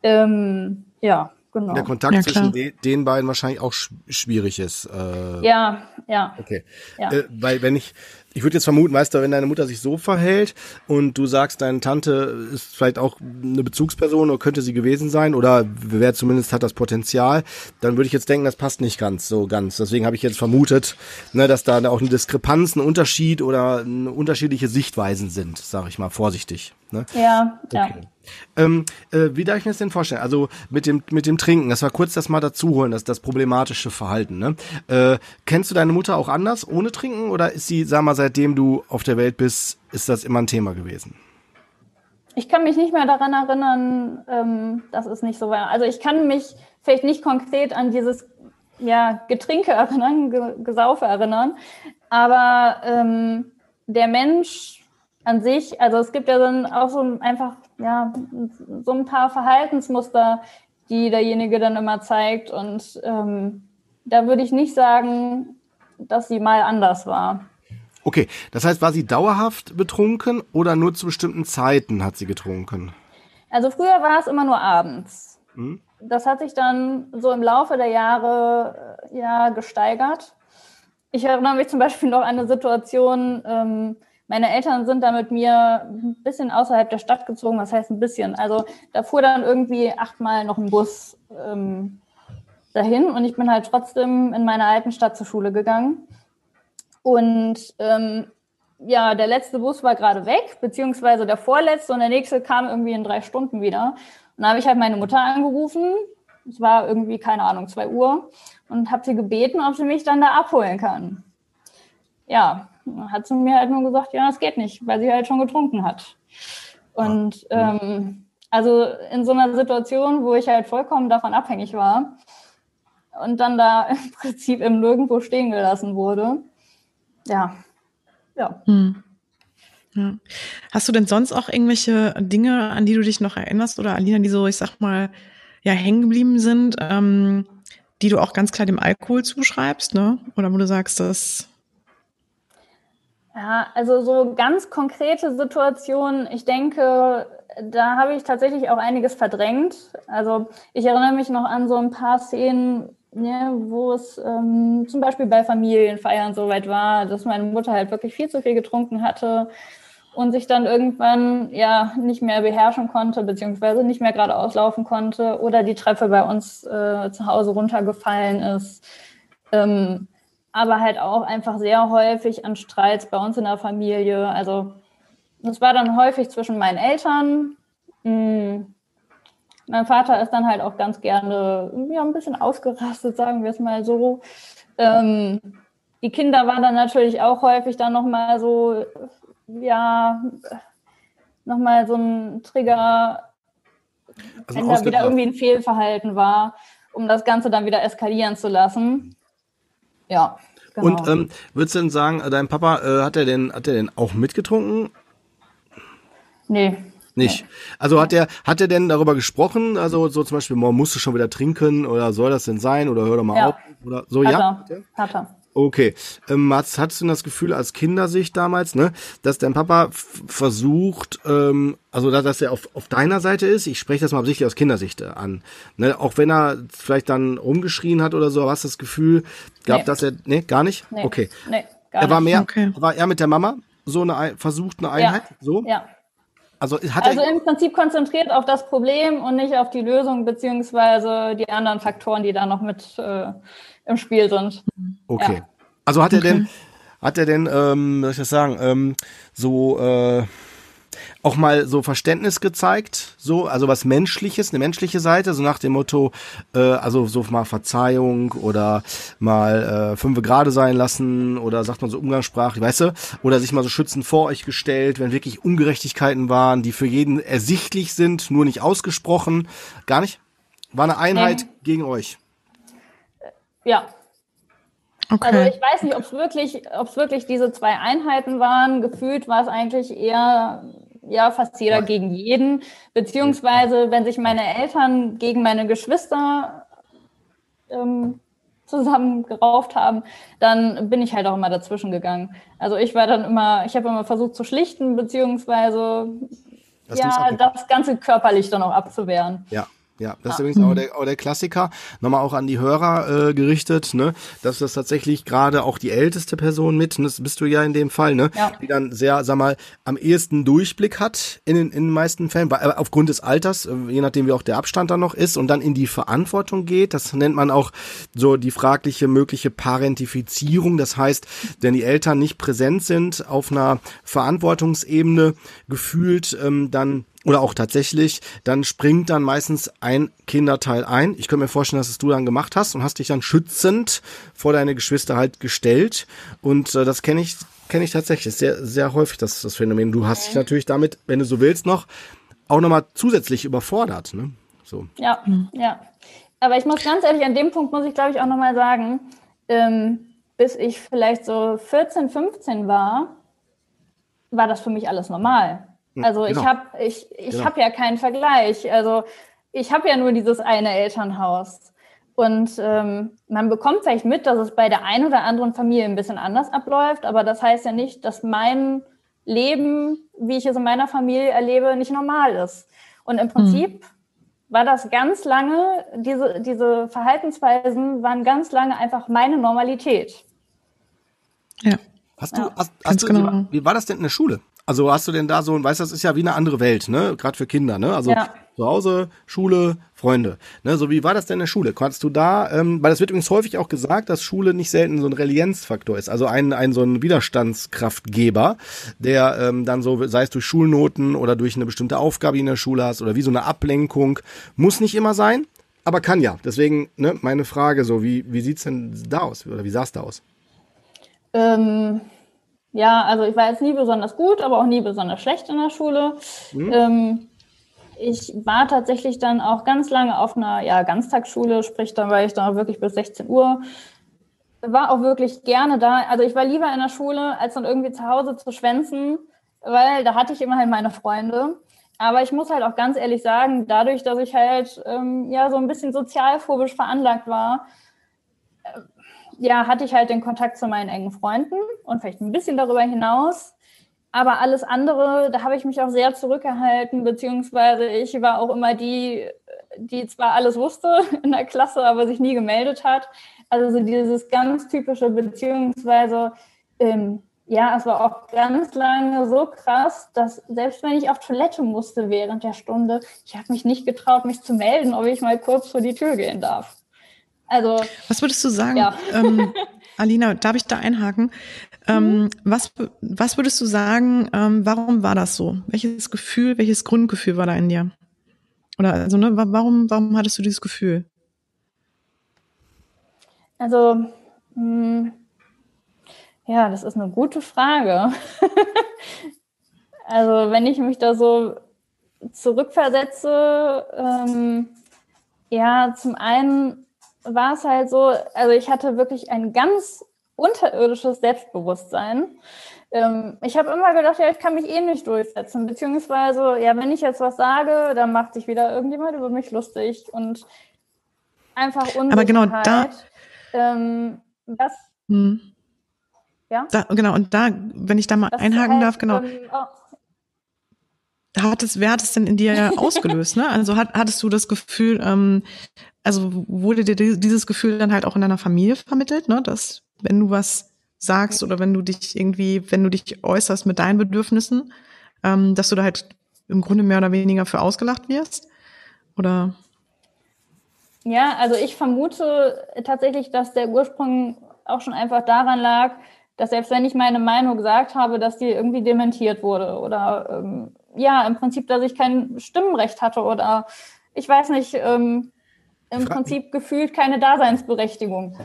Ähm, ja, genau. Der Kontakt ja, zwischen de den beiden wahrscheinlich auch sch schwierig ist. Äh, ja, ja. Okay. Ja. Äh, weil wenn ich, ich würde jetzt vermuten, weißt du, wenn deine Mutter sich so verhält und du sagst, deine Tante ist vielleicht auch eine Bezugsperson oder könnte sie gewesen sein oder wer zumindest hat das Potenzial, dann würde ich jetzt denken, das passt nicht ganz so ganz. Deswegen habe ich jetzt vermutet, ne, dass da auch eine Diskrepanz, ein Unterschied oder unterschiedliche Sichtweisen sind, sage ich mal vorsichtig. Ne? Ja, okay. ja. Ähm, äh, wie darf ich mir das denn vorstellen? Also mit dem mit dem Trinken, das war kurz das mal dazuholen, das das problematische Verhalten. Ne? Äh, kennst du deine Mutter auch anders ohne Trinken oder ist sie, sag mal, seitdem du auf der Welt bist, ist das immer ein Thema gewesen? Ich kann mich nicht mehr daran erinnern, ähm, dass es nicht so war. Also ich kann mich vielleicht nicht konkret an dieses ja, Getränke erinnern, Ge Gesaufe erinnern, aber ähm, der Mensch an sich, also es gibt ja dann auch so einfach, ja, so ein paar Verhaltensmuster, die derjenige dann immer zeigt. Und ähm, da würde ich nicht sagen, dass sie mal anders war. Okay, das heißt, war sie dauerhaft betrunken oder nur zu bestimmten Zeiten hat sie getrunken? Also früher war es immer nur abends. Hm? Das hat sich dann so im Laufe der Jahre äh, ja gesteigert. Ich erinnere mich zum Beispiel noch an eine Situation, ähm, meine Eltern sind da mit mir ein bisschen außerhalb der Stadt gezogen, was heißt ein bisschen. Also da fuhr dann irgendwie achtmal noch ein Bus ähm, dahin und ich bin halt trotzdem in meiner alten Stadt zur Schule gegangen. Und ähm, ja, der letzte Bus war gerade weg, beziehungsweise der vorletzte und der nächste kam irgendwie in drei Stunden wieder. Und da habe ich halt meine Mutter angerufen. Es war irgendwie, keine Ahnung, zwei Uhr und habe sie gebeten, ob sie mich dann da abholen kann. Ja, hat sie mir halt nur gesagt, ja, das geht nicht, weil sie halt schon getrunken hat. Und ähm, also in so einer Situation, wo ich halt vollkommen davon abhängig war und dann da im Prinzip im Nirgendwo stehen gelassen wurde, ja, ja. Hm. Ja. Hast du denn sonst auch irgendwelche Dinge, an die du dich noch erinnerst oder Alina, die so, ich sag mal, ja, hängen geblieben sind, ähm, die du auch ganz klar dem Alkohol zuschreibst, ne? Oder wo du sagst, dass ja, also so ganz konkrete Situationen, ich denke, da habe ich tatsächlich auch einiges verdrängt. Also ich erinnere mich noch an so ein paar Szenen, ja, wo es ähm, zum Beispiel bei Familienfeiern so weit war, dass meine Mutter halt wirklich viel zu viel getrunken hatte und sich dann irgendwann ja nicht mehr beherrschen konnte, beziehungsweise nicht mehr geradeaus laufen konnte oder die Treppe bei uns äh, zu Hause runtergefallen ist. Ähm, aber halt auch einfach sehr häufig an Streits bei uns in der Familie. Also das war dann häufig zwischen meinen Eltern. Hm. Mein Vater ist dann halt auch ganz gerne ja, ein bisschen ausgerastet, sagen wir es mal so. Ähm, die Kinder waren dann natürlich auch häufig dann nochmal so, ja, nochmal so ein Trigger, also wenn da wieder irgendwie ein Fehlverhalten war, um das Ganze dann wieder eskalieren zu lassen. Ja. Genau. Und ähm, würdest du denn sagen, äh, dein Papa, äh, hat er denn, hat er denn auch mitgetrunken? Nee. Nicht. Also hat er, hat er denn darüber gesprochen? Also so zum Beispiel, man musst du schon wieder trinken oder soll das denn sein oder hör doch mal ja. auf oder so, hat ja? Er. Hat er. Okay. Ähm, hattest, hattest du das Gefühl als Kindersicht damals, ne, dass dein Papa versucht, ähm, also dass er auf, auf deiner Seite ist, ich spreche das mal absichtlich aus Kindersicht an, ne, auch wenn er vielleicht dann rumgeschrien hat oder so, hast du das Gefühl gab, nee. dass er, ne, gar nicht? Nee. Okay. Nee, gar er war mehr, okay. war er mit der Mama so eine, versucht eine Einheit, ja. so? Ja. Also, hat also er, im Prinzip konzentriert auf das Problem und nicht auf die Lösung beziehungsweise die anderen Faktoren, die da noch mit äh, im Spiel sind. Okay. Ja. Also hat er denn, hat er denn, ähm, soll ich das sagen, ähm, so äh, auch mal so Verständnis gezeigt, so, also was Menschliches, eine menschliche Seite, so nach dem Motto, äh, also so mal Verzeihung oder mal äh, fünfe gerade sein lassen oder sagt man so umgangssprachlich, weißt du, oder sich mal so schützend vor euch gestellt, wenn wirklich Ungerechtigkeiten waren, die für jeden ersichtlich sind, nur nicht ausgesprochen, gar nicht? War eine Einheit Nee. gegen euch. Ja, Okay. Also ich weiß nicht, ob es wirklich, ob es wirklich diese zwei Einheiten waren. Gefühlt war es eigentlich eher ja fast jeder gegen jeden, beziehungsweise wenn sich meine Eltern gegen meine Geschwister ähm, zusammengerauft haben, dann bin ich halt auch immer dazwischen gegangen. Also ich war dann immer, ich habe immer versucht zu schlichten, beziehungsweise Das ja das ganze körperlich dann auch abzuwehren. Ja. Ja, das ist Ja. übrigens auch der, auch der Klassiker. Nochmal auch an die Hörer äh, gerichtet, ne? Dass das tatsächlich gerade auch die älteste Person mit, und das bist du ja in dem Fall, ne? Ja. Die dann sehr, sag mal, am ehesten Durchblick hat in den, in den meisten Fällen, weil, aufgrund des Alters, äh, je nachdem wie auch der Abstand dann noch ist und dann in die Verantwortung geht. Das nennt man auch so die fragliche mögliche Parentifizierung. Das heißt, wenn die Eltern nicht präsent sind auf einer Verantwortungsebene gefühlt, ähm, dann oder auch tatsächlich, dann springt dann meistens ein Kinderteil ein. Ich könnte mir vorstellen, dass es du dann gemacht hast und hast dich dann schützend vor deine Geschwister halt gestellt. Und äh, das kenne ich, kenne ich tatsächlich sehr, sehr häufig, das, das Phänomen. Du hast dich natürlich damit, wenn du so willst, noch auch nochmal zusätzlich überfordert. Ne? So. Ja, ja. Aber ich muss ganz ehrlich, an dem Punkt muss ich, glaube ich, auch nochmal sagen, ähm, bis ich vielleicht so 14, 15 war, war das für mich alles normal. Also genau. ich habe ich, ich Genau. hab ja keinen Vergleich. Also ich habe ja nur dieses eine Elternhaus. Und ähm, man bekommt vielleicht mit, dass es bei der einen oder anderen Familie ein bisschen anders abläuft, aber das heißt ja nicht, dass mein Leben, wie ich es in meiner Familie erlebe, nicht normal ist. Und im Prinzip war das ganz lange, diese, diese Verhaltensweisen waren ganz lange einfach meine Normalität. Ja. Hast du, Ja. hast, hast du, genau. wie war das denn in der Schule? Also hast du denn da so, weißt du, das ist ja wie eine andere Welt, ne? Gerade für Kinder, ne? Also Ja. zu Hause, Schule, Freunde. Ne? So wie war das denn in der Schule? Konntest du da, ähm, weil das wird übrigens häufig auch gesagt, dass Schule nicht selten so ein Relienzfaktor ist, also ein, ein so ein Widerstandskraftgeber, der ähm, dann so, sei es durch Schulnoten oder durch eine bestimmte Aufgabe, die in der Schule hast oder wie so eine Ablenkung, muss nicht immer sein, aber kann ja. Deswegen, ne, meine Frage so, wie, wie sieht's denn da aus? Oder wie sah es da aus? Ähm, ja, also ich war jetzt nie besonders gut, aber auch nie besonders schlecht in der Schule. Mhm. Ähm, ich war tatsächlich dann auch ganz lange auf einer ja, Ganztagsschule, sprich, da war ich dann auch wirklich bis 16 Uhr. War auch wirklich gerne da. Also ich war lieber in der Schule, als dann irgendwie zu Hause zu schwänzen. weil da hatte ich immerhin meine Freunde. Aber ich muss halt auch ganz ehrlich sagen, dadurch, dass ich halt ähm, ja so ein bisschen sozialphobisch veranlagt war, ja, hatte ich halt den Kontakt zu meinen engen Freunden und vielleicht ein bisschen darüber hinaus. Aber alles andere, da habe ich mich auch sehr zurückgehalten, beziehungsweise ich war auch immer die, die zwar alles wusste in der Klasse, aber sich nie gemeldet hat. Also so dieses ganz typische, beziehungsweise ähm, ja, es war auch ganz lange so krass, dass selbst wenn ich auf Toilette musste während der Stunde, ich habe mich nicht getraut, mich zu melden, ob ich mal kurz vor die Tür gehen darf. Also. Was würdest du sagen, ja. ähm, Alina, darf ich da einhaken? Ähm, mhm. was, was würdest du sagen, ähm, warum war das so? Welches Gefühl, welches Grundgefühl war da in dir? Oder also, ne, warum, warum hattest du dieses Gefühl? Also, mh, hm, ja, das ist eine gute Frage. also, wenn ich mich da so zurückversetze, ähm, ja, zum einen war es halt so, also ich hatte wirklich ein ganz unterirdisches Selbstbewusstsein. Ähm, ich habe immer gedacht, ja, ich kann mich eh nicht durchsetzen, beziehungsweise, ja, wenn ich jetzt was sage, dann macht sich wieder irgendjemand über mich lustig und einfach Unsicherheit. Aber genau da. Ähm, das, hm. Ja. Da, genau, und da, wenn ich da mal das einhaken heißt, darf, genau. Ähm, oh. Hat es, wer hat es denn in dir ausgelöst, ne? Also hat, hattest du das Gefühl, ähm, also wurde dir dieses Gefühl dann halt auch in deiner Familie vermittelt, ne? Dass wenn du was sagst oder wenn du dich irgendwie, wenn du dich äußerst mit deinen Bedürfnissen, ähm, dass du da halt im Grunde mehr oder weniger für ausgelacht wirst? Oder? Ja, also ich vermute tatsächlich, dass der Ursprung auch schon einfach daran lag, dass selbst wenn ich meine Meinung gesagt habe, dass die irgendwie dementiert wurde oder ähm, ja, im Prinzip, dass ich kein Stimmenrecht hatte oder ich weiß nicht, ähm, im Prinzip gefühlt keine Daseinsberechtigung.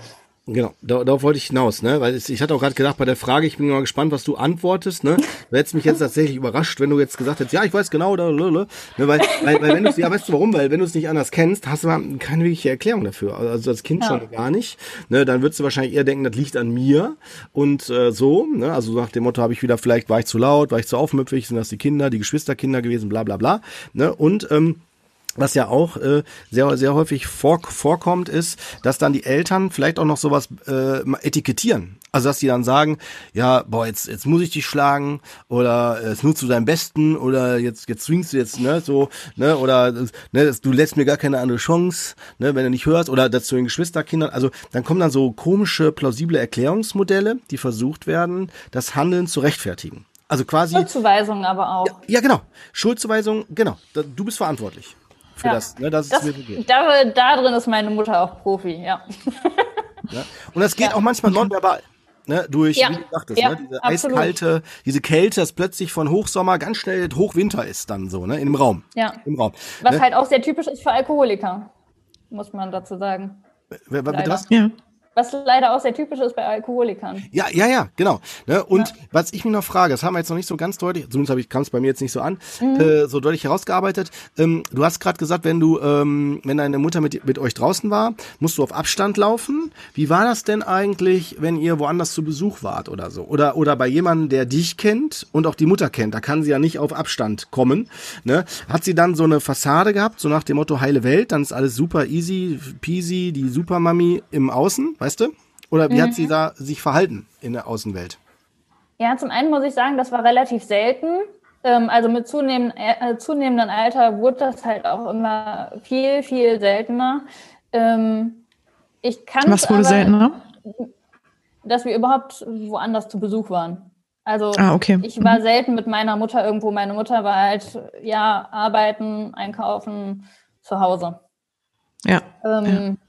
Genau, darauf wollte ich hinaus, ne? Weil ich hatte auch gerade gedacht bei der Frage, ich bin mal gespannt, was du antwortest, ne? Du hättest mich jetzt tatsächlich überrascht, wenn du jetzt gesagt hättest, ja, ich weiß genau, da, ne? Weil, weil, weil wenn du ja, weißt du warum? Weil wenn du es nicht anders kennst, hast du keine wirkliche Erklärung dafür. Also als Kind ja. schon gar nicht. Ne? Dann würdest du wahrscheinlich eher denken, das liegt an mir und äh, so, ne? Also nach dem Motto habe ich wieder vielleicht war ich zu laut, war ich zu aufmüpfig, sind das die Kinder, die Geschwisterkinder gewesen, bla bla bla. Ne? Und ähm, was ja auch äh, sehr, sehr häufig vor, vorkommt, ist, dass dann die Eltern vielleicht auch noch sowas äh, etikettieren. Also dass die dann sagen, ja, boah, jetzt, jetzt muss ich dich schlagen oder es nutzt du deinen Besten oder jetzt, jetzt zwingst du jetzt, ne, so, ne, oder ne, du lässt mir gar keine andere Chance, ne, wenn du nicht hörst, oder das zu den Geschwisterkindern. Also dann kommen dann so komische, plausible Erklärungsmodelle, die versucht werden, das Handeln zu rechtfertigen. Also quasi. Schuldzuweisung aber auch. Ja, ja genau. Schuldzuweisung, genau. Du bist verantwortlich für ja. das, ne, dass das, es mir so geht. Da, da drin ist meine Mutter auch Profi, ja. ja. Und das geht ja. auch manchmal nonverbal. Ne, durch, ja. wie du sagtest, ja, ne, diese absolut. eiskalte, diese Kälte, das plötzlich von Hochsommer ganz schnell Hochwinter ist dann so, ne, im Raum. Ja. Im Raum. Was ne? halt auch sehr typisch ist für Alkoholiker, muss man dazu sagen. Was? Ja. Was leider auch sehr typisch ist bei Alkoholikern. Ja, ja, ja, genau. Ne? Und ja. was ich mir noch frage, das haben wir jetzt noch nicht so ganz deutlich, zumindest habe ich kam es bei mir jetzt nicht so an, mhm. äh, so deutlich herausgearbeitet. Ähm, du hast gerade gesagt, wenn du, ähm, wenn deine Mutter mit, mit euch draußen war, musst du auf Abstand laufen. Wie war das denn eigentlich, wenn ihr woanders zu Besuch wart oder so? Oder, oder bei jemandem, der dich kennt und auch die Mutter kennt, da kann sie ja nicht auf Abstand kommen. Ne? Hat sie dann so eine Fassade gehabt, so nach dem Motto heile Welt, dann ist alles super easy, peasy, die Supermami im Außen, weißt du? Oder wie mhm. hat sie mhm. da sich verhalten in der Außenwelt? Ja, zum einen muss ich sagen, das war relativ selten. Ähm, also mit zunehmend, äh, zunehmendem Alter wurde das halt auch immer viel, viel seltener. Ähm, ich kann Was wurde aber, seltener? Dass wir überhaupt woanders zu Besuch waren. Also ah, okay. ich war mhm. selten mit meiner Mutter irgendwo. Meine Mutter war halt, ja, arbeiten, einkaufen, zu Hause. Ja. Ähm, ja.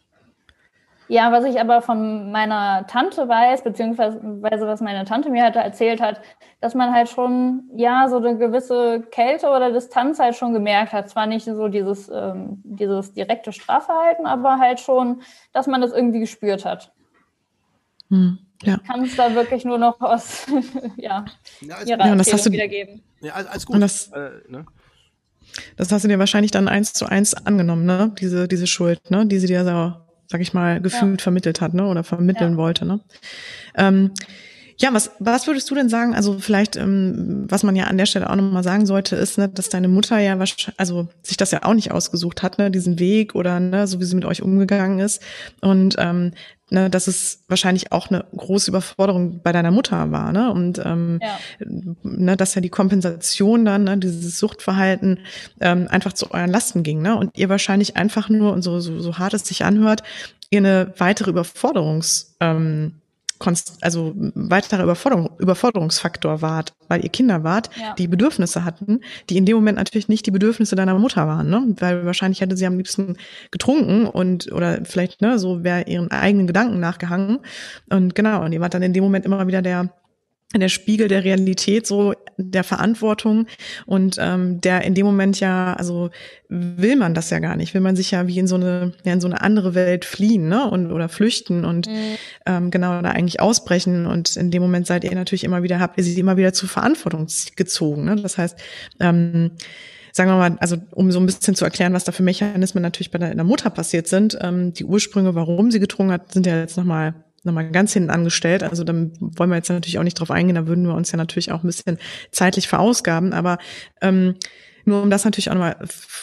Ja, was ich aber von meiner Tante weiß, beziehungsweise was meine Tante mir halt erzählt hat, dass man halt schon, ja, so eine gewisse Kälte oder Distanz halt schon gemerkt hat. Zwar nicht so dieses, ähm, dieses direkte Strafverhalten, aber halt schon, dass man das irgendwie gespürt hat. Hm, ja. Ich kann es da wirklich nur noch aus ja, ja, ihrer ja, das hast du, wiedergeben. Ja, als gut. Und das, äh, ne? das hast du dir wahrscheinlich dann eins zu eins angenommen, ne? Diese, diese Schuld, ne? Die sie dir so sag ich mal, gefühlt ja. vermittelt hat, ne? Oder vermitteln ja. wollte, ne? Ähm, Ja, was, was würdest du denn sagen? Also vielleicht, ähm, was man ja an der Stelle auch nochmal sagen sollte, ist, ne, dass deine Mutter ja wahrscheinlich, also sich das ja auch nicht ausgesucht hat, ne, diesen Weg oder ne, so wie sie mit euch umgegangen ist. Und ähm, ne, dass es wahrscheinlich auch eine große Überforderung bei deiner Mutter war, ne? Und ähm, ja. ne, dass ja die Kompensation dann, ne, dieses Suchtverhalten ähm, einfach zu euren Lasten ging, ne? Und ihr wahrscheinlich einfach nur, und so, so, so hart es sich anhört, ihr eine weitere Überforderungs ähm, also weiterer Überforderung, Überforderungsfaktor wart, weil ihr Kinder wart, ja. die Bedürfnisse hatten, die in dem Moment natürlich nicht die Bedürfnisse deiner Mutter waren, ne? Weil wahrscheinlich hätte sie am liebsten getrunken und oder vielleicht, ne, so wäre ihren eigenen Gedanken nachgehangen. Und genau, und ihr wart dann in dem Moment immer wieder der der Spiegel der Realität, so der Verantwortung. Und ähm, der in dem Moment ja, also will man das ja gar nicht, will man sich ja wie in so eine, ja, in so eine andere Welt fliehen, ne, und oder flüchten und mhm. ähm, genau da eigentlich ausbrechen. Und in dem Moment seid ihr natürlich immer wieder, habt ihr sie immer wieder zur Verantwortung gezogen, ne, das heißt, ähm, sagen wir mal, also um so ein bisschen zu erklären, was da für Mechanismen natürlich bei der Mutter passiert sind, ähm, die Ursprünge, warum sie getrunken hat, sind ja jetzt nochmal nochmal ganz hinten angestellt. Also dann wollen wir jetzt natürlich auch nicht drauf eingehen, da würden wir uns ja natürlich auch ein bisschen zeitlich verausgaben. Aber ähm, nur um das natürlich auch nochmal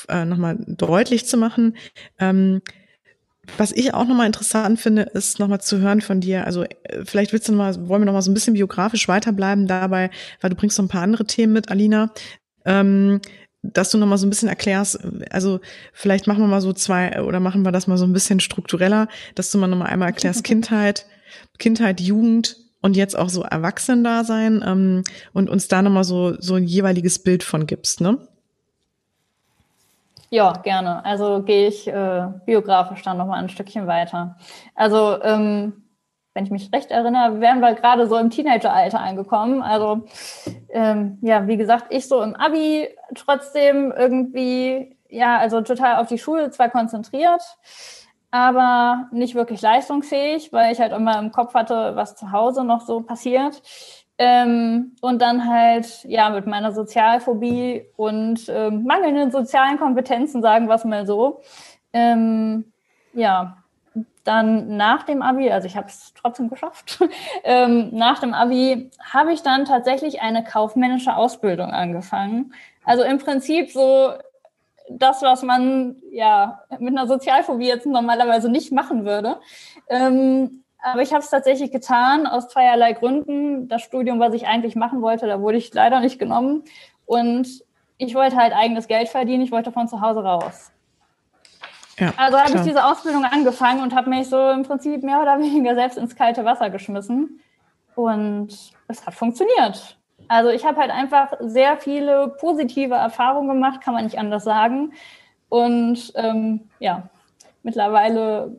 äh, noch mal deutlich zu machen, ähm, was ich auch nochmal interessant finde, ist nochmal zu hören von dir. Also äh, vielleicht willst du noch mal, wollen wir nochmal so ein bisschen biografisch weiterbleiben dabei, weil du bringst so ein paar andere Themen mit, Alina. Ähm, dass du nochmal so ein bisschen erklärst, also vielleicht machen wir mal so zwei oder machen wir das mal so ein bisschen struktureller, dass du mal nochmal einmal erklärst Kindheit, Kindheit, Jugend und jetzt auch so Erwachsenendasein ähm, und uns da nochmal so, so ein jeweiliges Bild von gibst, ne? Ja, gerne. Also gehe ich äh, biografisch dann nochmal ein Stückchen weiter. Also ähm, wenn ich mich recht erinnere, wären wir gerade so im Teenageralter angekommen. Also ähm, ja, wie gesagt, ich so im Abi trotzdem irgendwie, ja, also total auf die Schule zwar konzentriert, aber nicht wirklich leistungsfähig, weil ich halt immer im Kopf hatte, was zu Hause noch so passiert. Ähm, und dann halt, ja, mit meiner Sozialphobie und ähm, mangelnden sozialen Kompetenzen, sagen wir es mal so, ähm, ja, dann nach dem Abi, also ich habe es trotzdem geschafft, ähm, nach dem Abi habe ich dann tatsächlich eine kaufmännische Ausbildung angefangen. Also im Prinzip so das, was man ja mit einer Sozialphobie jetzt normalerweise nicht machen würde. Ähm, aber ich habe es tatsächlich getan aus zweierlei Gründen. Das Studium, was ich eigentlich machen wollte, da wurde ich leider nicht genommen. Und ich wollte halt eigenes Geld verdienen. Ich wollte von zu Hause raus. Ja, also habe ich diese Ausbildung angefangen und habe mich so im Prinzip mehr oder weniger selbst ins kalte Wasser geschmissen. Und es hat funktioniert. Also ich habe halt einfach sehr viele positive Erfahrungen gemacht, kann man nicht anders sagen. Und ähm, ja, mittlerweile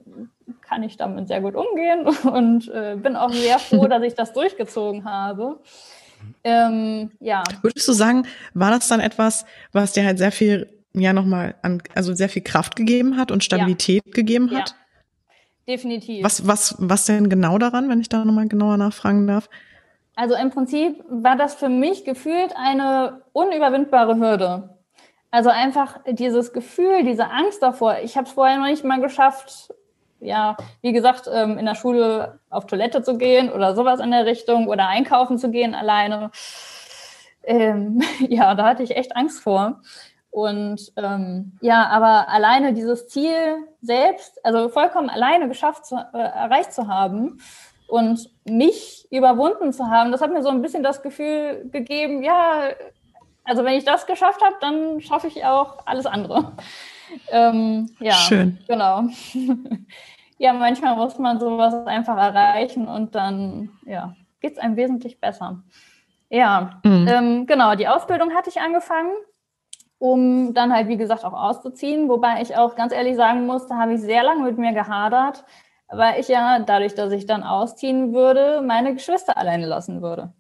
kann ich damit sehr gut umgehen und äh, bin auch sehr froh, dass ich das durchgezogen habe. Ähm, ja. Würdest du sagen, war das dann etwas, was dir halt sehr viel ja nochmal an, also sehr viel Kraft gegeben hat und Stabilität ja. gegeben hat? Ja, definitiv. Was, was, was denn genau daran, wenn ich da nochmal genauer nachfragen darf? Also im Prinzip war das für mich gefühlt eine unüberwindbare Hürde. Also einfach dieses Gefühl, diese Angst davor. Ich habe es vorher noch nicht mal geschafft, ja, wie gesagt, ähm, in der Schule auf Toilette zu gehen oder sowas in der Richtung oder einkaufen zu gehen alleine. Ähm, ja, da hatte ich echt Angst vor. Und ähm, ja, aber alleine dieses Ziel selbst, also vollkommen alleine geschafft, zu, äh, erreicht zu haben und mich überwunden zu haben, das hat mir so ein bisschen das Gefühl gegeben, ja, also wenn ich das geschafft habe, dann schaffe ich auch alles andere. Ähm, ja, Schön. Genau. ja, manchmal muss man sowas einfach erreichen und dann ja, geht es einem wesentlich besser. Ja, mhm. ähm, genau, die Ausbildung hatte ich angefangen um dann halt, wie gesagt, auch auszuziehen. Wobei ich auch ganz ehrlich sagen muss, da habe ich sehr lange mit mir gehadert, weil ich ja dadurch, dass ich dann ausziehen würde, meine Geschwister alleine lassen würde.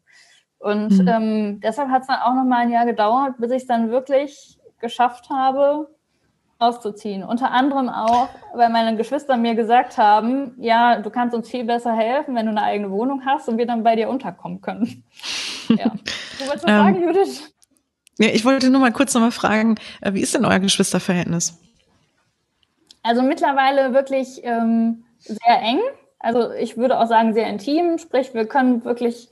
Und mhm. ähm, deshalb hat es dann auch noch mal ein Jahr gedauert, bis ich es dann wirklich geschafft habe, auszuziehen. Unter anderem auch, weil meine Geschwister mir gesagt haben, ja, du kannst uns viel besser helfen, wenn du eine eigene Wohnung hast und wir dann bei dir unterkommen können. ja. Du wolltest was ähm, sagen, Judith? Ja, ich wollte nur mal kurz noch mal fragen, äh, wie ist denn euer Geschwisterverhältnis? Also mittlerweile wirklich ähm, sehr eng. Also ich würde auch sagen, sehr intim, sprich, wir können wirklich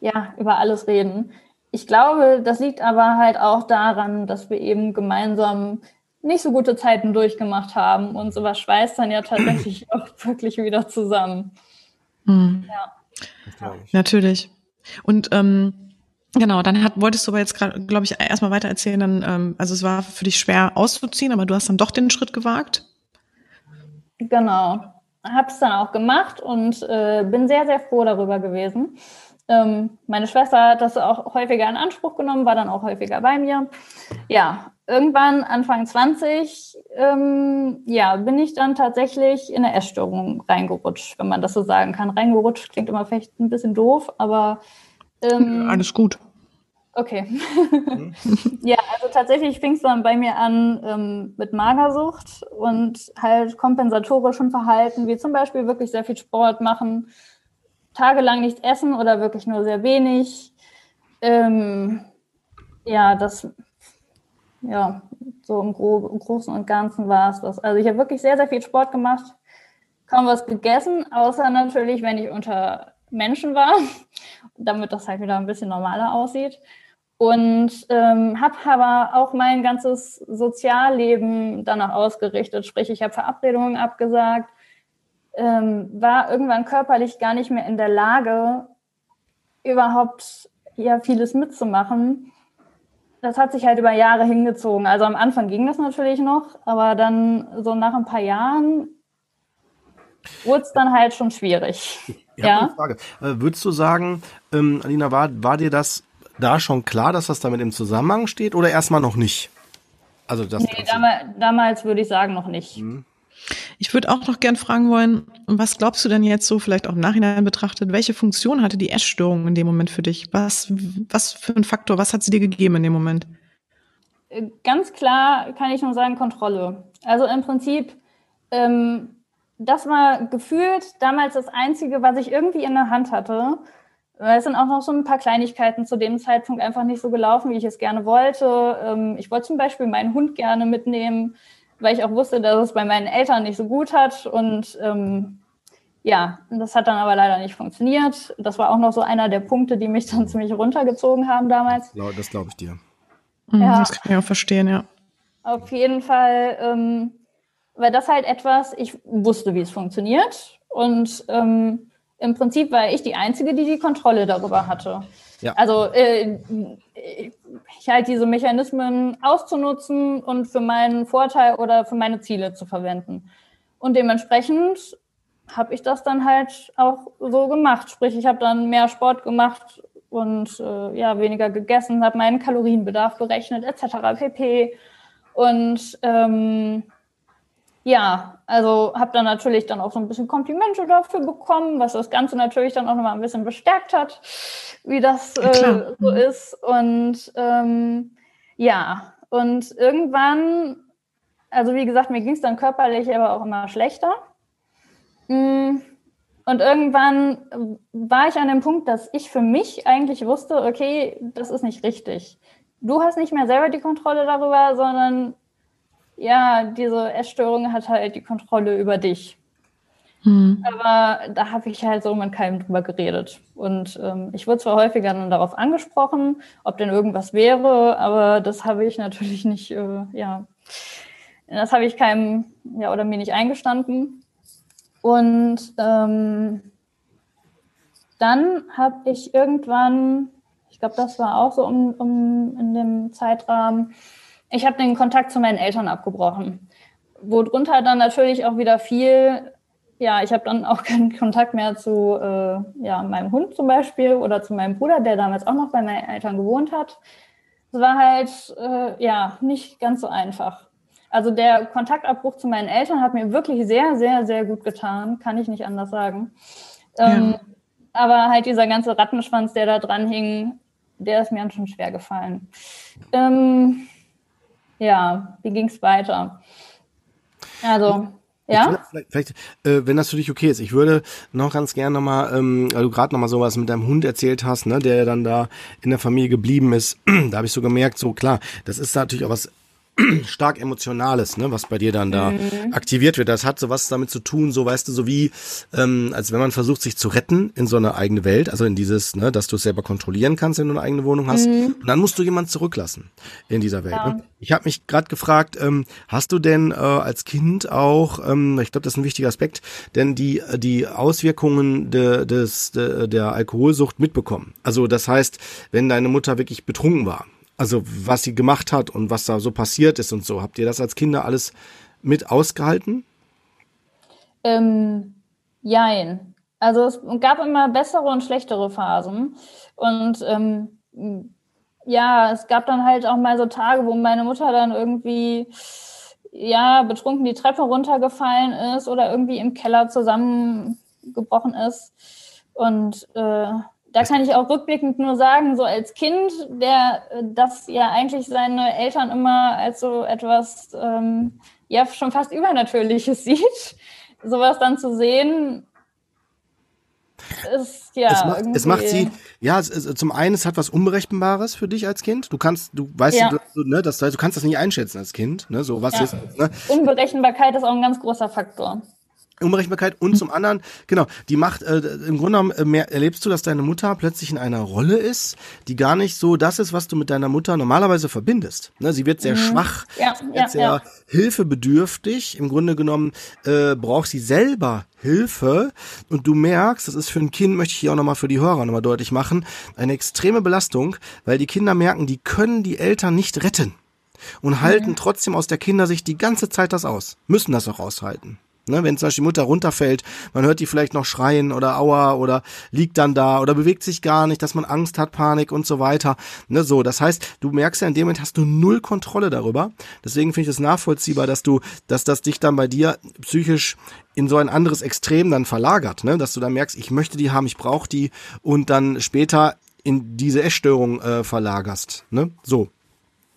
ja über alles reden. Ich glaube, das liegt aber halt auch daran, dass wir eben gemeinsam nicht so gute Zeiten durchgemacht haben und sowas schweißt dann ja tatsächlich auch wirklich wieder zusammen. Mhm. Ja. Natürlich. Und ähm, genau, dann hat, wolltest du aber jetzt gerade, glaube ich, erstmal weiter erzählen, dann, ähm, also es war für dich schwer auszuziehen, aber du hast dann doch den Schritt gewagt. Genau. Hab's dann auch gemacht und äh, bin sehr, sehr froh darüber gewesen. Ähm, meine Schwester hat das auch häufiger in Anspruch genommen, war dann auch häufiger bei mir. Ja, irgendwann Anfang 20, ähm, ja, bin ich dann tatsächlich in eine Essstörung reingerutscht, wenn man das so sagen kann. Reingerutscht klingt immer vielleicht ein bisschen doof, aber ähm, alles gut. Okay. Mhm. ja, also tatsächlich fing es dann bei mir an ähm, mit Magersucht und halt kompensatorischem Verhalten, wie zum Beispiel wirklich sehr viel Sport machen, tagelang nichts essen oder wirklich nur sehr wenig. Ähm, ja, das, ja, so im, Gro im Großen und Ganzen war es das. Also ich habe wirklich sehr, sehr viel Sport gemacht, kaum was gegessen, außer natürlich, wenn ich unter Menschen war, damit das halt wieder ein bisschen normaler aussieht. Und ähm, habe aber auch mein ganzes Sozialleben danach ausgerichtet. Sprich, ich habe Verabredungen abgesagt, ähm, war irgendwann körperlich gar nicht mehr in der Lage, überhaupt ja vieles mitzumachen. Das hat sich halt über Jahre hingezogen. Also am Anfang ging das natürlich noch, aber dann so nach ein paar Jahren wurde es dann halt schon schwierig. Ich ja. Eine Frage. Äh, würdest du sagen, ähm, Alina, war, war dir das da schon klar, dass das damit im Zusammenhang steht oder erstmal noch nicht? Also das nee, damals, damals würde ich sagen noch nicht. Mhm. Ich würde auch noch gern fragen wollen, was glaubst du denn jetzt so vielleicht auch im Nachhinein betrachtet, welche Funktion hatte die Essstörung in dem Moment für dich? Was, was für ein Faktor, was hat sie dir gegeben in dem Moment? Äh, ganz klar kann ich nur sagen, Kontrolle. Also im Prinzip, ähm, das war gefühlt damals das Einzige, was ich irgendwie in der Hand hatte. Es sind auch noch so ein paar Kleinigkeiten zu dem Zeitpunkt einfach nicht so gelaufen, wie ich es gerne wollte. Ähm, ich wollte zum Beispiel meinen Hund gerne mitnehmen weil ich auch wusste, dass es bei meinen Eltern nicht so gut hat. Und ähm, ja, das hat dann aber leider nicht funktioniert. Das war auch noch so einer der Punkte, die mich dann ziemlich runtergezogen haben damals. Das glaube ich dir. Mhm, ja. Das kann ich auch verstehen, ja. Auf jeden Fall, ähm, weil das halt etwas, ich wusste, wie es funktioniert. Und ähm, im Prinzip war ich die Einzige, die die Kontrolle darüber hatte. Ja. Also äh, ich halt diese Mechanismen auszunutzen und für meinen Vorteil oder für meine Ziele zu verwenden. Und dementsprechend habe ich das dann halt auch so gemacht. Sprich, ich habe dann mehr Sport gemacht und äh, ja weniger gegessen, habe meinen Kalorienbedarf berechnet etc. pp. Und ähm, ja, also habe dann natürlich dann auch so ein bisschen Komplimente dafür bekommen, was das Ganze natürlich dann auch nochmal ein bisschen bestärkt hat, wie das äh, so mhm. ist. Und ähm, ja, und irgendwann, also wie gesagt, mir ging es dann körperlich aber auch immer schlechter. Mm, und irgendwann war ich an dem Punkt, dass ich für mich eigentlich wusste, okay, das ist nicht richtig. Du hast nicht mehr selber die Kontrolle darüber, sondern ja, diese Essstörung hat halt die Kontrolle über dich. Mhm. Aber da habe ich halt so mit keinem drüber geredet. Und ähm, ich wurde zwar häufiger dann darauf angesprochen, ob denn irgendwas wäre, aber das habe ich natürlich nicht, äh, ja, das habe ich keinem, ja, oder mir nicht eingestanden. Und ähm, dann habe ich irgendwann, ich glaube, das war auch so um, um in dem Zeitrahmen, ich habe den Kontakt zu meinen Eltern abgebrochen. Worunter dann natürlich auch wieder viel, ja, ich habe dann auch keinen Kontakt mehr zu äh, ja, meinem Hund zum Beispiel oder zu meinem Bruder, der damals auch noch bei meinen Eltern gewohnt hat. Es war halt, äh, ja, nicht ganz so einfach. Also der Kontaktabbruch zu meinen Eltern hat mir wirklich sehr, sehr, sehr gut getan, kann ich nicht anders sagen. Ähm, ja. Aber halt dieser ganze Rattenschwanz, der da dran hing, der ist mir dann schon schwer gefallen. Ähm, ja, wie ging es weiter? Also, ja. Vielleicht, vielleicht äh, wenn das für dich okay ist, ich würde noch ganz gerne nochmal, ähm, weil du gerade nochmal sowas mit deinem Hund erzählt hast, ne, der dann da in der Familie geblieben ist, da habe ich so gemerkt, so klar, das ist natürlich auch was stark Emotionales, ne, was bei dir dann da mhm. aktiviert wird. Das hat so was damit zu tun, so weißt du, so wie, ähm, als wenn man versucht, sich zu retten in so eine eigene Welt, also in dieses, ne, dass du es selber kontrollieren kannst, wenn du eine eigene Wohnung hast. Mhm. Und dann musst du jemanden zurücklassen in dieser Welt. Ja. Ne? Ich habe mich gerade gefragt, ähm, hast du denn äh, als Kind auch, ähm, ich glaube, das ist ein wichtiger Aspekt, denn die die Auswirkungen de, des de, der Alkoholsucht mitbekommen. Also das heißt, wenn deine Mutter wirklich betrunken war, also was sie gemacht hat und was da so passiert ist und so. Habt ihr das als Kinder alles mit ausgehalten? Ähm, jein. Also es gab immer bessere und schlechtere Phasen. Und ähm, ja, es gab dann halt auch mal so Tage, wo meine Mutter dann irgendwie ja betrunken die Treppe runtergefallen ist oder irgendwie im Keller zusammengebrochen ist. Und äh, da kann ich auch rückblickend nur sagen, so als Kind, der das ja eigentlich seine Eltern immer als so etwas, ähm, ja, schon fast Übernatürliches sieht, sowas dann zu sehen, ist ja. Es, macht, es macht sie, ja, es, es, zum einen, es hat was Unberechenbares für dich als Kind. Du kannst, du weißt, ja. du, ne, das, du kannst das nicht einschätzen als Kind, ne, so was ja. ist, ne? Unberechenbarkeit ist auch ein ganz großer Faktor. Unberechenbarkeit und zum anderen, genau, die macht, äh, im Grunde genommen äh, mehr, erlebst du, dass deine Mutter plötzlich in einer Rolle ist, die gar nicht so das ist, was du mit deiner Mutter normalerweise verbindest. Ne, sie wird sehr mhm. schwach, ja, sie wird ja, sehr ja. hilfebedürftig. Im Grunde genommen äh, braucht sie selber Hilfe und du merkst, das ist für ein Kind, möchte ich hier auch nochmal für die Hörer nochmal deutlich machen, eine extreme Belastung, weil die Kinder merken, die können die Eltern nicht retten und halten mhm. trotzdem aus der Kindersicht die ganze Zeit das aus, müssen das auch aushalten. Ne, wenn zum Beispiel die Mutter runterfällt, man hört die vielleicht noch schreien oder aua oder liegt dann da oder bewegt sich gar nicht, dass man Angst hat, Panik und so weiter. Ne, so, das heißt, du merkst ja in dem Moment hast du null Kontrolle darüber. Deswegen finde ich es nachvollziehbar, dass du, dass das dich dann bei dir psychisch in so ein anderes Extrem dann verlagert, ne? dass du dann merkst, ich möchte die haben, ich brauche die und dann später in diese Essstörung äh, verlagerst. Ne? So.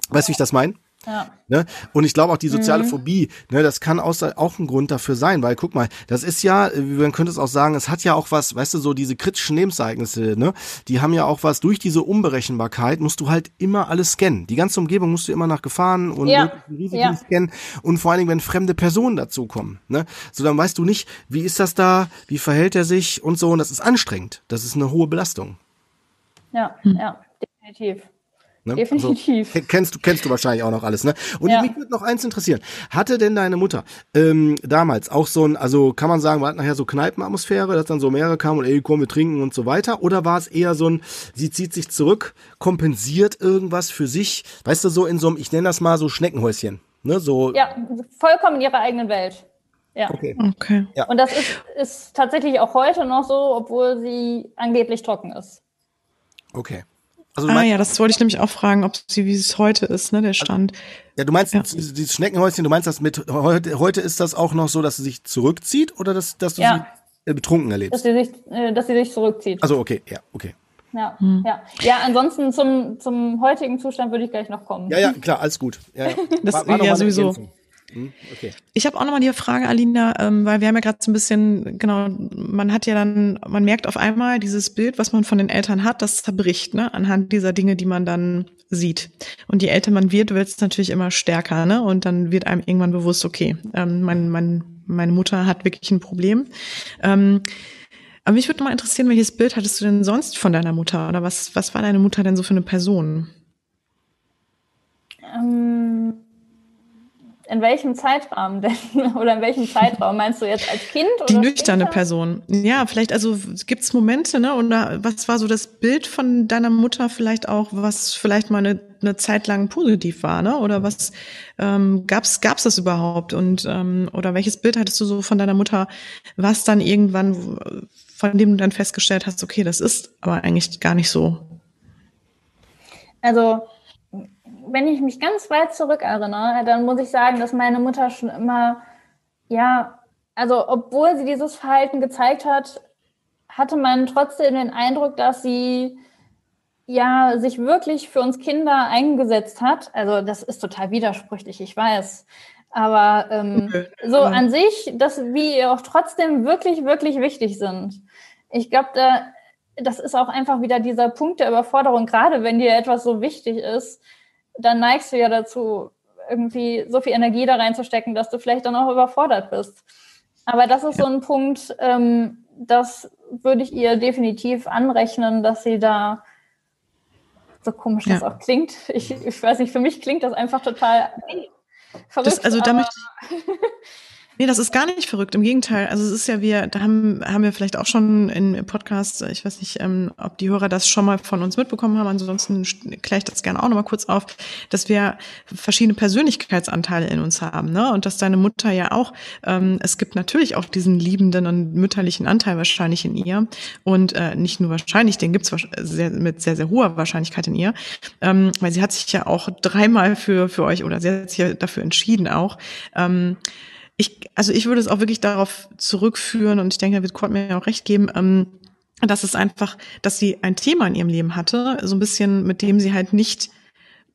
Weißt du, wie ich das meine? Ja. Ne? Und ich glaube auch die soziale mhm. Phobie, ne, das kann auch, auch ein Grund dafür sein, weil guck mal, das ist ja, man könnte es auch sagen, es hat ja auch was, weißt du, so diese kritischen Lebensereignisse, ne, die haben ja auch was, durch diese Unberechenbarkeit musst du halt immer alles scannen. Die ganze Umgebung musst du immer nach Gefahren und ja. Risiken ja. scannen und vor allen Dingen, wenn fremde Personen dazukommen, ne, so dann weißt du nicht, wie ist das da, wie verhält er sich und so und das ist anstrengend. Das ist eine hohe Belastung. Ja, hm. ja, definitiv. Ne? Definitiv. Also, kennst du kennst du wahrscheinlich auch noch alles, ne? Und ja. mich würde noch eins interessieren: Hatte denn deine Mutter ähm, damals auch so ein, also kann man sagen, war hat nachher so Kneipenatmosphäre, dass dann so mehrere kamen und ey, komm, wir trinken und so weiter? Oder war es eher so ein, sie zieht sich zurück, kompensiert irgendwas für sich, weißt du, so in so einem, ich nenne das mal so Schneckenhäuschen, ne? So. Ja, vollkommen in ihrer eigenen Welt. Ja. Okay. okay. Ja. Und das ist, ist tatsächlich auch heute noch so, obwohl sie angeblich trocken ist. Okay. Also ah ja, das wollte ich nämlich auch fragen, ob sie, wie es heute ist, ne, der Stand. Ja, du meinst ja. dieses Schneckenhäuschen, du meinst das mit, heute, heute ist das auch noch so, dass sie sich zurückzieht oder dass, dass du ja. sie äh, betrunken erlebst? Dass sie sich, äh, dass sie sich zurückzieht. Also okay, ja, okay. Ja, hm. ja. Ja, ansonsten zum, zum heutigen Zustand würde ich gleich noch kommen. Ja, ja, klar, alles gut. Ja, ja. Das war, war ja sowieso. Ergänzung. Hm, okay. Ich habe auch nochmal die Frage, Alina, ähm, weil wir haben ja gerade so ein bisschen, genau, man hat ja dann, man merkt auf einmal dieses Bild, was man von den Eltern hat, das zerbricht, ne, anhand dieser Dinge, die man dann sieht. Und je älter man wird, wird es natürlich immer stärker, ne? Und dann wird einem irgendwann bewusst, okay, ähm, mein, mein, meine Mutter hat wirklich ein Problem. Ähm, aber mich würde mal interessieren, welches Bild hattest du denn sonst von deiner Mutter? Oder was, was war deine Mutter denn so für eine Person? Ähm in welchem Zeitrahmen denn? Oder in welchem Zeitraum meinst du jetzt als Kind? Oder Die nüchterne später? Person. Ja, vielleicht, also gibt es Momente, ne? Oder was war so das Bild von deiner Mutter vielleicht auch, was vielleicht mal eine, eine Zeit lang positiv war, ne? Oder was ähm, gab's gab's das überhaupt? Und ähm, oder welches Bild hattest du so von deiner Mutter, was dann irgendwann, von dem du dann festgestellt hast, okay, das ist aber eigentlich gar nicht so? Also wenn ich mich ganz weit zurückerinnere, dann muss ich sagen, dass meine Mutter schon immer, ja, also obwohl sie dieses Verhalten gezeigt hat, hatte man trotzdem den Eindruck, dass sie ja sich wirklich für uns Kinder eingesetzt hat. Also das ist total widersprüchlich, ich weiß. Aber ähm, okay. so an sich, dass wir auch trotzdem wirklich, wirklich wichtig sind. Ich glaube, da, das ist auch einfach wieder dieser Punkt der Überforderung, gerade wenn dir etwas so wichtig ist, dann neigst du ja dazu, irgendwie so viel Energie da reinzustecken, dass du vielleicht dann auch überfordert bist. Aber das ist ja. so ein Punkt, ähm, das würde ich ihr definitiv anrechnen, dass sie da so komisch ja. das auch klingt. Ich, ich weiß nicht, für mich klingt das einfach total verrückt. Das, also da möchte Nee, das ist gar nicht verrückt. Im Gegenteil. Also es ist ja, wir, da haben, haben wir vielleicht auch schon in Podcasts, ich weiß nicht, ähm, ob die Hörer das schon mal von uns mitbekommen haben. Ansonsten kläre ich das gerne auch nochmal kurz auf, dass wir verschiedene Persönlichkeitsanteile in uns haben, ne? Und dass deine Mutter ja auch, ähm, es gibt natürlich auch diesen liebenden und mütterlichen Anteil wahrscheinlich in ihr. Und äh, nicht nur wahrscheinlich, den gibt's sehr, mit sehr, sehr hoher Wahrscheinlichkeit in ihr. Ähm, weil sie hat sich ja auch dreimal für, für euch oder sie hat sich ja dafür entschieden auch. Ähm, ich, also ich würde es auch wirklich darauf zurückführen und ich denke, da wird Kurt mir ja auch recht geben, ähm, dass es einfach, dass sie ein Thema in ihrem Leben hatte, so ein bisschen, mit dem sie halt nicht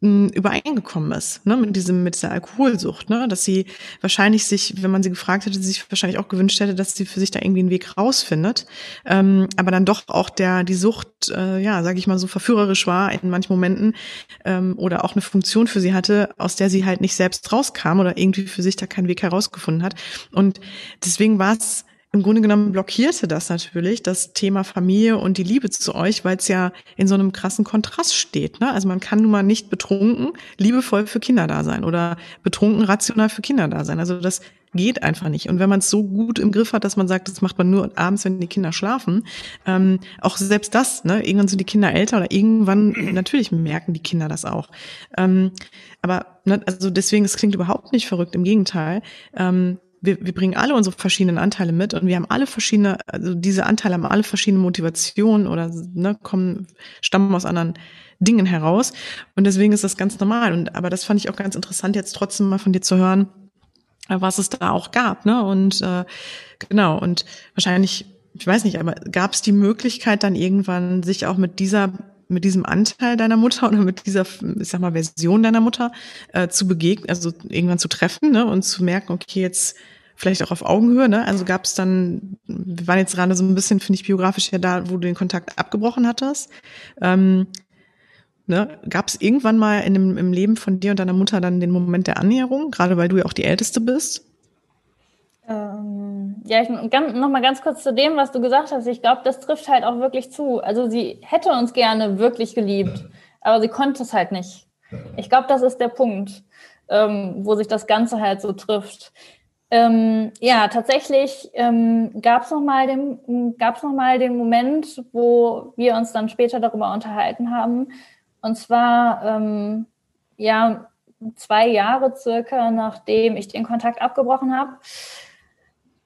übereingekommen ist, ne, mit diesem, mit dieser Alkoholsucht, ne, dass sie wahrscheinlich sich, wenn man sie gefragt hätte, sich wahrscheinlich auch gewünscht hätte, dass sie für sich da irgendwie einen Weg rausfindet, ähm, aber dann doch auch der, die Sucht, äh, ja, sage ich mal so verführerisch war in manchen Momenten ähm, oder auch eine Funktion für sie hatte, aus der sie halt nicht selbst rauskam oder irgendwie für sich da keinen Weg herausgefunden hat. Und deswegen war es im Grunde genommen blockierte das natürlich das Thema Familie und die Liebe zu euch, weil es ja in so einem krassen Kontrast steht. Ne? Also man kann nun mal nicht betrunken liebevoll für Kinder da sein oder betrunken rational für Kinder da sein. Also das geht einfach nicht. Und wenn man es so gut im Griff hat, dass man sagt, das macht man nur abends, wenn die Kinder schlafen, ähm, auch selbst das, ne, irgendwann sind die Kinder älter oder irgendwann, natürlich merken die Kinder das auch. Ähm, aber ne, also deswegen, es klingt überhaupt nicht verrückt, im Gegenteil. Ähm, wir, wir bringen alle unsere verschiedenen Anteile mit und wir haben alle verschiedene, also diese Anteile haben alle verschiedene Motivationen oder ne, kommen, stammen aus anderen Dingen heraus. Und deswegen ist das ganz normal. Und aber das fand ich auch ganz interessant, jetzt trotzdem mal von dir zu hören, was es da auch gab. Ne? Und äh, genau, und wahrscheinlich, ich weiß nicht, aber gab es die Möglichkeit dann irgendwann, sich auch mit dieser mit diesem Anteil deiner Mutter oder mit dieser, ich sag mal, Version deiner Mutter äh, zu begegnen, also irgendwann zu treffen ne, und zu merken, okay, jetzt vielleicht auch auf Augenhöhe, ne? Also gab es dann, wir waren jetzt gerade so ein bisschen, finde ich, biografisch ja da, wo du den Kontakt abgebrochen hattest. Ähm, ne? Gab es irgendwann mal in dem, im Leben von dir und deiner Mutter dann den Moment der Annäherung, gerade weil du ja auch die Älteste bist? Ähm, ja, ich noch mal ganz kurz zu dem, was du gesagt hast. Ich glaube, das trifft halt auch wirklich zu. Also sie hätte uns gerne wirklich geliebt, aber sie konnte es halt nicht. Ich glaube, das ist der Punkt, ähm, wo sich das Ganze halt so trifft. Ähm, ja, tatsächlich ähm, gab es noch mal den gab's noch mal den Moment, wo wir uns dann später darüber unterhalten haben. Und zwar ähm, ja zwei Jahre circa, nachdem ich den Kontakt abgebrochen habe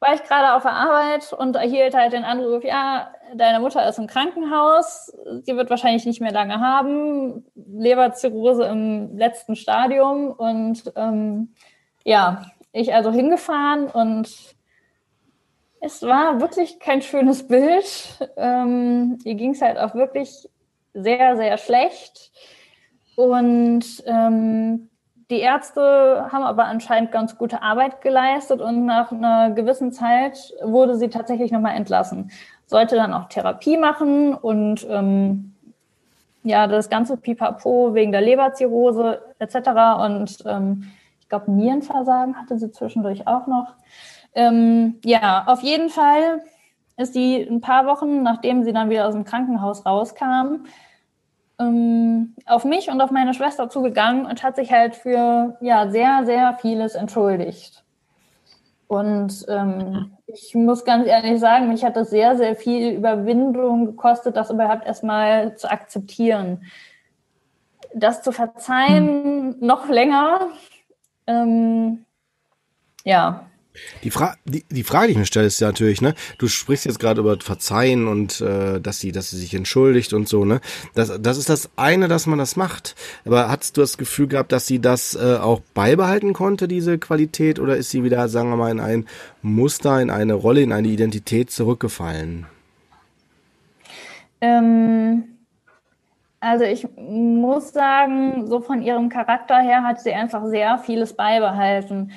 war ich gerade auf der Arbeit und erhielt halt den Anruf, ja, deine Mutter ist im Krankenhaus, sie wird wahrscheinlich nicht mehr lange haben, Leberzirrhose im letzten Stadium und ähm, ja, ich also hingefahren und es war wirklich kein schönes Bild. Ähm, ihr ging es halt auch wirklich sehr, sehr schlecht und ähm, die Ärzte haben aber anscheinend ganz gute Arbeit geleistet und nach einer gewissen Zeit wurde sie tatsächlich nochmal entlassen. Sollte dann auch Therapie machen und ähm, ja, das ganze Pipapo wegen der Leberzirrhose etc. Und ähm, ich glaube, Nierenversagen hatte sie zwischendurch auch noch. Ähm, ja, auf jeden Fall ist die ein paar Wochen, nachdem sie dann wieder aus dem Krankenhaus rauskam, ähm, auf mich und auf meine Schwester zugegangen und hat sich halt für ja sehr, sehr vieles entschuldigt. Und ähm, ich muss ganz ehrlich sagen, mich hat das sehr, sehr viel Überwindung gekostet, das überhaupt erstmal zu akzeptieren. Das zu verzeihen, noch länger. Ähm, ja, die, Fra die, die Frage, die ich mir stelle, ist ja natürlich, ne, du sprichst jetzt gerade über Verzeihen und äh, dass sie, dass sie sich entschuldigt und so, ne? Das, das ist das eine, dass man das macht. Aber hast du das Gefühl gehabt, dass sie das äh, auch beibehalten konnte, diese Qualität, oder ist sie wieder, sagen wir mal, in ein Muster, in eine Rolle, in eine Identität zurückgefallen? Ähm, also ich muss sagen, so von ihrem Charakter her hat sie einfach sehr vieles beibehalten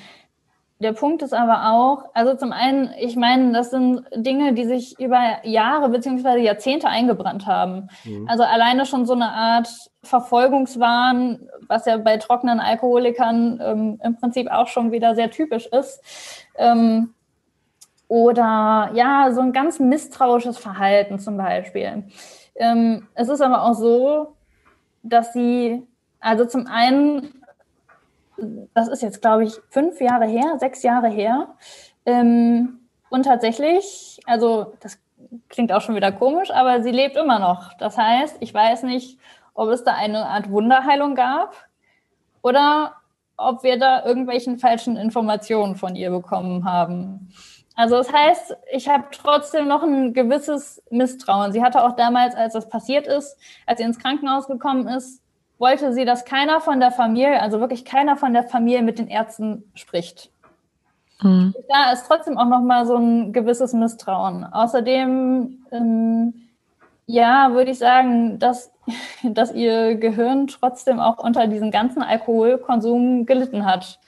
der Punkt ist aber auch, also zum einen, ich meine, das sind Dinge, die sich über Jahre beziehungsweise Jahrzehnte eingebrannt haben. Mhm. Also alleine schon so eine Art Verfolgungswahn, was ja bei trockenen Alkoholikern ähm, im Prinzip auch schon wieder sehr typisch ist. Ähm, oder ja, so ein ganz misstrauisches Verhalten zum Beispiel. Ähm, es ist aber auch so, dass sie, also zum einen das ist jetzt, glaube ich, fünf Jahre her, sechs Jahre her. Ähm, und tatsächlich, also das klingt auch schon wieder komisch, aber sie lebt immer noch. Das heißt, ich weiß nicht, ob es da eine Art Wunderheilung gab oder ob wir da irgendwelchen falschen Informationen von ihr bekommen haben. Also das heißt, ich habe trotzdem noch ein gewisses Misstrauen. Sie hatte auch damals, als das passiert ist, als sie ins Krankenhaus gekommen ist, wollte sie, dass keiner von der Familie, also wirklich keiner von der Familie mit den Ärzten spricht. Mhm. Da ist trotzdem auch noch mal so ein gewisses Misstrauen. Außerdem, ähm, ja, würde ich sagen, dass, dass ihr Gehirn trotzdem auch unter diesem ganzen Alkoholkonsum gelitten hat.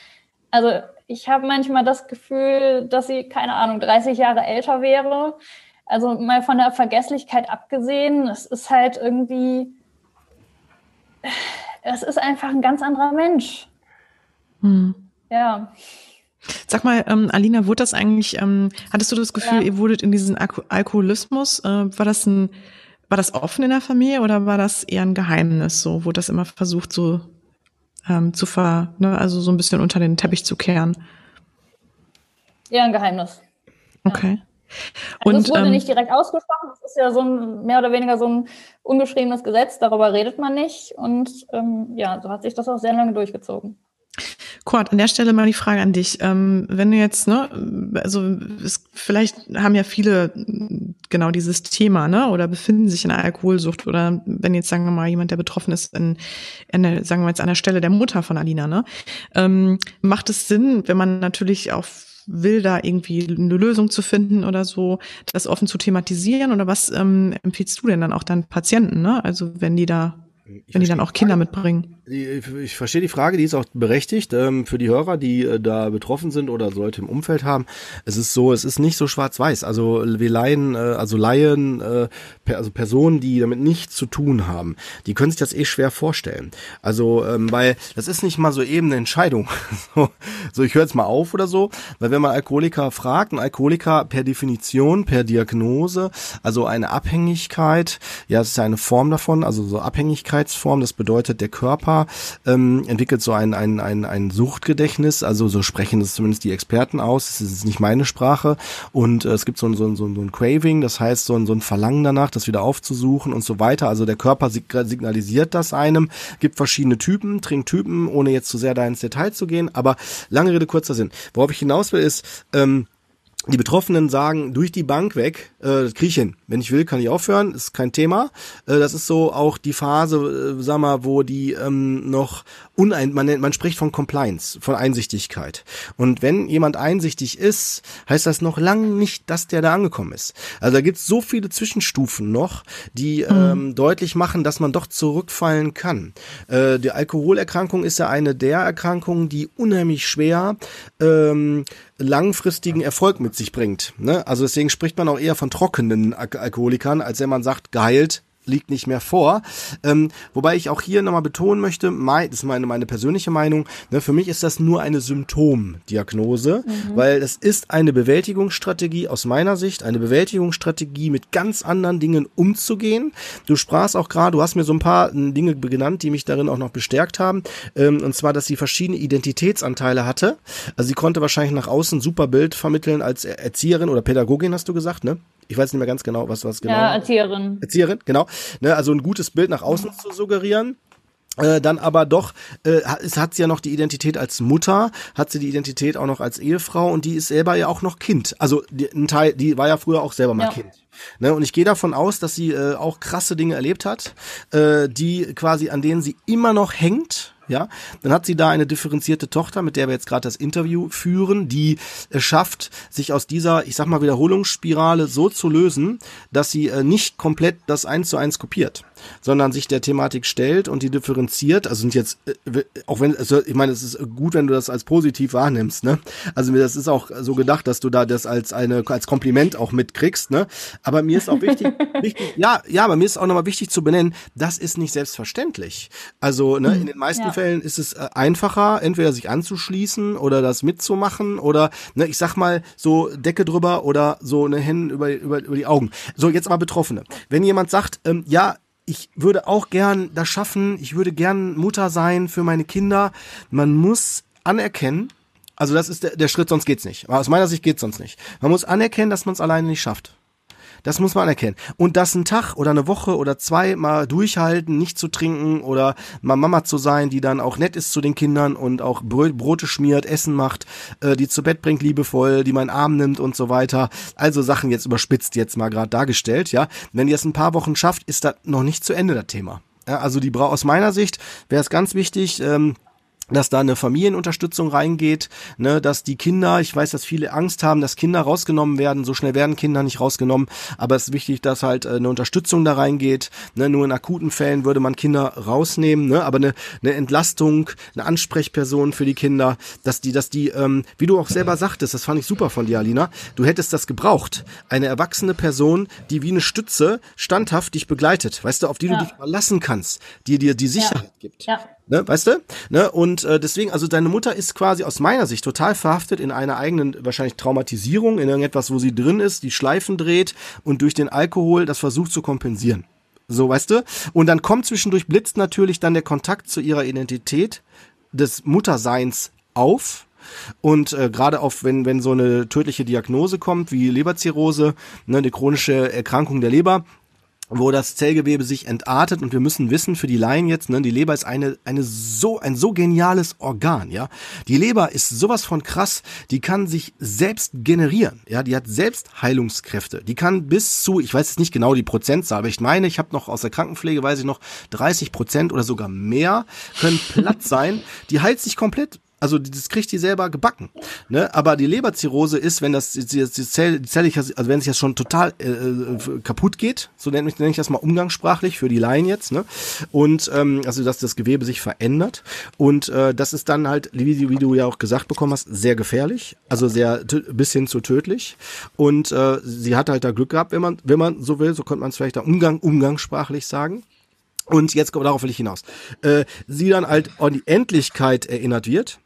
Also ich habe manchmal das Gefühl, dass sie, keine Ahnung, 30 Jahre älter wäre. Also mal von der Vergesslichkeit abgesehen, es ist halt irgendwie, es ist einfach ein ganz anderer Mensch. Hm. Ja. Sag mal, ähm, Alina, wurde das eigentlich, ähm, hattest du das Gefühl, ja. ihr wurdet in diesen Alko Alkoholismus, äh, war das ein, war das offen in der Familie oder war das eher ein Geheimnis? So wurde das immer versucht, so ähm, zu ver, ne, also so ein bisschen unter den Teppich zu kehren? Eher ein Geheimnis. Okay. Also und, es wurde ähm, nicht direkt ausgesprochen, das ist ja so ein mehr oder weniger so ein ungeschriebenes Gesetz, darüber redet man nicht. Und ähm, ja, so hat sich das auch sehr lange durchgezogen. Kurt, an der Stelle mal die Frage an dich. Ähm, wenn du jetzt, ne, also es, vielleicht haben ja viele genau dieses Thema, ne, oder befinden sich in einer Alkoholsucht oder wenn jetzt, sagen wir mal, jemand, der betroffen ist, in, in der, sagen wir jetzt an der Stelle der Mutter von Alina, ne, ähm, macht es Sinn, wenn man natürlich auf will, da irgendwie eine Lösung zu finden oder so, das offen zu thematisieren? Oder was ähm, empfiehlst du denn dann auch deinen Patienten, ne? Also wenn die da, ich wenn die dann auch Kinder mitbringen? ich verstehe die Frage, die ist auch berechtigt ähm, für die Hörer, die äh, da betroffen sind oder so Leute im Umfeld haben. Es ist so, es ist nicht so schwarz-weiß. Also wir leihen, äh, also Laien, äh, per, also Personen, die damit nichts zu tun haben, die können sich das eh schwer vorstellen. Also ähm, weil das ist nicht mal so eben eine Entscheidung. so, so ich höre jetzt mal auf oder so, weil wenn man Alkoholiker fragt, ein Alkoholiker per Definition, per Diagnose, also eine Abhängigkeit, ja, es ist ja eine Form davon, also so Abhängigkeitsform. Das bedeutet, der Körper ähm, entwickelt so ein, ein, ein, ein Suchtgedächtnis, also so sprechen es zumindest die Experten aus, es ist nicht meine Sprache. Und äh, es gibt so ein, so, ein, so ein Craving, das heißt so ein, so ein Verlangen danach, das wieder aufzusuchen und so weiter, also der Körper signalisiert das einem, gibt verschiedene Typen, Trinktypen, ohne jetzt zu sehr da ins Detail zu gehen, aber lange Rede, kurzer Sinn. Worauf ich hinaus will ist, ähm, die Betroffenen sagen durch die Bank weg, äh, das krieg ich hin. Wenn ich will, kann ich aufhören, ist kein Thema. Äh, das ist so auch die Phase, äh, sag mal, wo die ähm, noch unein, man, nennt, man spricht von Compliance, von Einsichtigkeit. Und wenn jemand einsichtig ist, heißt das noch lange nicht, dass der da angekommen ist. Also da gibt's so viele Zwischenstufen noch, die mhm. ähm, deutlich machen, dass man doch zurückfallen kann. Äh, die Alkoholerkrankung ist ja eine der Erkrankungen, die unheimlich schwer ähm, langfristigen Erfolg mit sich bringt. Ne? Also deswegen spricht man auch eher von trockenen Al Alkoholikern, als wenn man sagt, geheilt, liegt nicht mehr vor. Ähm, wobei ich auch hier nochmal betonen möchte, mein, das ist meine, meine persönliche Meinung, ne, für mich ist das nur eine Symptomdiagnose, mhm. weil es ist eine Bewältigungsstrategie aus meiner Sicht, eine Bewältigungsstrategie mit ganz anderen Dingen umzugehen. Du sprachst auch gerade, du hast mir so ein paar Dinge genannt, die mich darin auch noch bestärkt haben, ähm, und zwar, dass sie verschiedene Identitätsanteile hatte. Also sie konnte wahrscheinlich nach außen super Bild vermitteln als Erzieherin oder Pädagogin, hast du gesagt, ne? Ich weiß nicht mehr ganz genau, was was genau. Ja, Erzieherin. Erzieherin, genau. Ne, also ein gutes Bild nach außen zu suggerieren. Äh, dann aber doch, äh, es hat sie ja noch die Identität als Mutter, hat sie die Identität auch noch als Ehefrau und die ist selber ja auch noch Kind. Also die, ein Teil, die war ja früher auch selber mal ja. Kind Ne, und ich gehe davon aus, dass sie äh, auch krasse Dinge erlebt hat, äh, die quasi an denen sie immer noch hängt ja, dann hat sie da eine differenzierte Tochter, mit der wir jetzt gerade das Interview führen, die es schafft, sich aus dieser, ich sag mal, Wiederholungsspirale so zu lösen, dass sie äh, nicht komplett das eins zu eins kopiert, sondern sich der Thematik stellt und die differenziert. Also sind jetzt, äh, auch wenn, also ich meine, es ist gut, wenn du das als positiv wahrnimmst, ne? Also das ist auch so gedacht, dass du da das als eine als Kompliment auch mitkriegst, ne? Aber mir ist auch wichtig, wichtig, ja, ja, aber mir ist auch nochmal wichtig zu benennen, das ist nicht selbstverständlich. Also ne, in den meisten ja. Fällen ist es äh, einfacher, entweder sich anzuschließen oder das mitzumachen oder, ne, ich sag mal, so Decke drüber oder so eine Hände über, über, über die Augen. So, jetzt aber Betroffene. Wenn jemand sagt, ähm, ja, ich würde auch gern das schaffen, ich würde gern Mutter sein für meine Kinder, man muss anerkennen, also das ist der, der Schritt, sonst geht's nicht. Aber aus meiner Sicht geht's sonst nicht. Man muss anerkennen, dass man es alleine nicht schafft. Das muss man anerkennen. Und das ein Tag oder eine Woche oder zwei mal durchhalten, nicht zu trinken oder mal Mama zu sein, die dann auch nett ist zu den Kindern und auch Brote schmiert, Essen macht, äh, die zu Bett bringt liebevoll, die meinen Arm nimmt und so weiter. Also Sachen jetzt überspitzt jetzt mal gerade dargestellt, ja. Wenn ihr es ein paar Wochen schafft, ist das noch nicht zu Ende das Thema. Ja, also die aus meiner Sicht wäre es ganz wichtig, ähm, dass da eine Familienunterstützung reingeht, ne, dass die Kinder, ich weiß, dass viele Angst haben, dass Kinder rausgenommen werden, so schnell werden Kinder nicht rausgenommen, aber es ist wichtig, dass halt äh, eine Unterstützung da reingeht, ne, nur in akuten Fällen würde man Kinder rausnehmen, ne, aber eine, eine Entlastung, eine Ansprechperson für die Kinder, dass die, dass die, ähm, wie du auch selber sagtest, das fand ich super von dir, Alina, du hättest das gebraucht, eine erwachsene Person, die wie eine Stütze standhaft dich begleitet, weißt du, auf die ja. du dich verlassen kannst, die dir die Sicherheit ja. gibt. Ja. Ne, weißt du? Ne, und äh, deswegen, also deine Mutter ist quasi aus meiner Sicht total verhaftet in einer eigenen, wahrscheinlich Traumatisierung, in irgendetwas, wo sie drin ist, die Schleifen dreht und durch den Alkohol das versucht zu kompensieren. So, weißt du? Und dann kommt zwischendurch blitzt natürlich dann der Kontakt zu ihrer Identität des Mutterseins auf. Und äh, gerade auf, wenn, wenn so eine tödliche Diagnose kommt, wie Leberzirrhose, ne, eine chronische Erkrankung der Leber, wo das Zellgewebe sich entartet und wir müssen wissen für die Laien jetzt, ne, die Leber ist eine eine so ein so geniales Organ, ja. Die Leber ist sowas von krass, die kann sich selbst generieren, ja, die hat selbst Heilungskräfte. Die kann bis zu, ich weiß jetzt nicht genau die Prozentzahl, aber ich meine, ich habe noch aus der Krankenpflege weiß ich noch 30 Prozent oder sogar mehr können platt sein. Die heilt sich komplett also das kriegt die selber gebacken. Ne? Aber die Leberzirrhose ist, wenn das die, die, Zell, die Zelle, also wenn sich das schon total äh, äh, kaputt geht, so nenne ich, nenn ich das mal umgangssprachlich für die Laien jetzt, ne? Und ähm, also dass das Gewebe sich verändert. Und äh, das ist dann halt, wie, wie du ja auch gesagt bekommen hast, sehr gefährlich, also sehr bis hin zu tödlich. Und äh, sie hat halt da Glück gehabt, wenn man, wenn man so will, so könnte man es vielleicht da Umgang, umgangssprachlich sagen. Und jetzt darauf will ich hinaus. Äh, sie dann halt an die Endlichkeit erinnert wird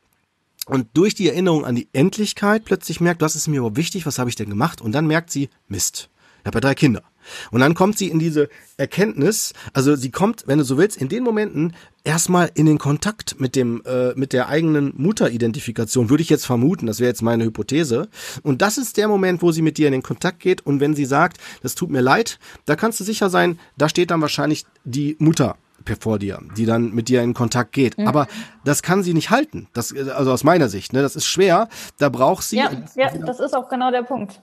und durch die Erinnerung an die Endlichkeit plötzlich merkt, was ist mir überhaupt wichtig, was habe ich denn gemacht? Und dann merkt sie, Mist, ich habe ja drei Kinder. Und dann kommt sie in diese Erkenntnis, also sie kommt, wenn du so willst, in den Momenten erstmal in den Kontakt mit dem, äh, mit der eigenen Mutteridentifikation, würde ich jetzt vermuten, das wäre jetzt meine Hypothese. Und das ist der Moment, wo sie mit dir in den Kontakt geht. Und wenn sie sagt, das tut mir leid, da kannst du sicher sein, da steht dann wahrscheinlich die Mutter vor dir, die dann mit dir in Kontakt geht. Mhm. Aber das kann sie nicht halten. Das, also aus meiner Sicht, ne, das ist schwer. Da braucht sie. Ja, ja, das ist auch genau der Punkt.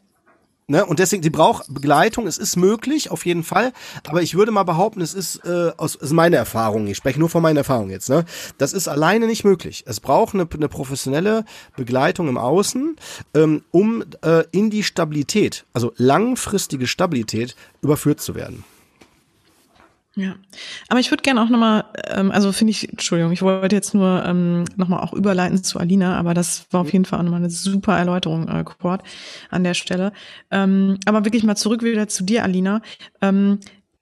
Ne? Und deswegen, sie braucht Begleitung. Es ist möglich, auf jeden Fall. Aber ich würde mal behaupten, es ist äh, aus ist meine Erfahrung. Ich spreche nur von meiner Erfahrung jetzt. Ne? Das ist alleine nicht möglich. Es braucht eine, eine professionelle Begleitung im Außen, ähm, um äh, in die Stabilität, also langfristige Stabilität, überführt zu werden. Ja, aber ich würde gerne auch nochmal, ähm, also finde ich, Entschuldigung, ich wollte jetzt nur ähm, nochmal auch überleiten zu Alina, aber das war auf jeden Fall auch nochmal eine super Erläuterung, äh, Kurt, an der Stelle. Ähm, aber wirklich mal zurück wieder zu dir, Alina. Ähm,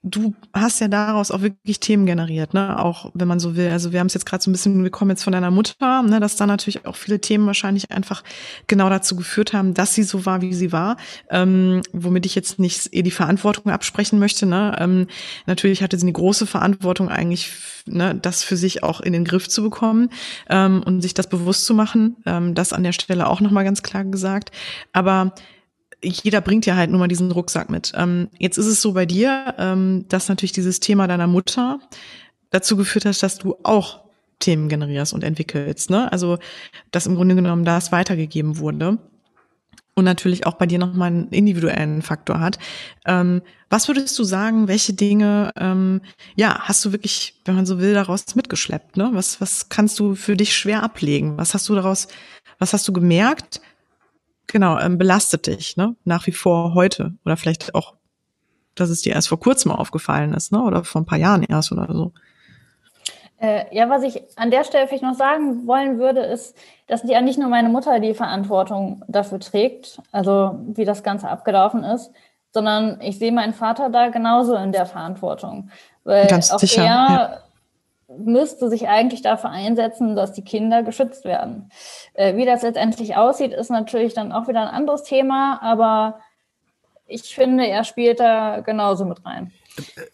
du hast ja daraus auch wirklich Themen generiert, ne? Auch wenn man so will. Also wir haben es jetzt gerade so ein bisschen, wir kommen jetzt von deiner Mutter, ne, dass da natürlich auch viele Themen wahrscheinlich einfach genau dazu geführt haben, dass sie so war, wie sie war. Ähm, womit ich jetzt nicht eh die Verantwortung absprechen möchte. Ne? Ähm, natürlich hatte sie eine große Verantwortung eigentlich, ne, das für sich auch in den Griff zu bekommen ähm, und sich das bewusst zu machen. Ähm, das an der Stelle auch nochmal ganz klar gesagt. Aber jeder bringt ja halt nur mal diesen Rucksack mit. Ähm, jetzt ist es so bei dir, ähm, dass natürlich dieses Thema deiner Mutter dazu geführt hat, dass du auch Themen generierst und entwickelst. Ne? Also, dass im Grunde genommen das weitergegeben wurde. und natürlich auch bei dir nochmal einen individuellen Faktor hat. Ähm, was würdest du sagen, welche Dinge, ähm, ja, hast du wirklich, wenn man so will, daraus mitgeschleppt? Ne? Was, was kannst du für dich schwer ablegen? Was hast du daraus, was hast du gemerkt? Genau, ähm, belastet dich, ne? Nach wie vor heute. Oder vielleicht auch, dass es dir erst vor kurzem aufgefallen ist, ne? Oder vor ein paar Jahren erst oder so. Äh, ja, was ich an der Stelle vielleicht noch sagen wollen würde, ist, dass ja nicht nur meine Mutter die Verantwortung dafür trägt, also wie das Ganze abgelaufen ist, sondern ich sehe meinen Vater da genauso in der Verantwortung. Weil Ganz auch sicher, er ja. Müsste sich eigentlich dafür einsetzen, dass die Kinder geschützt werden. Äh, wie das letztendlich aussieht, ist natürlich dann auch wieder ein anderes Thema, aber ich finde, er spielt da genauso mit rein.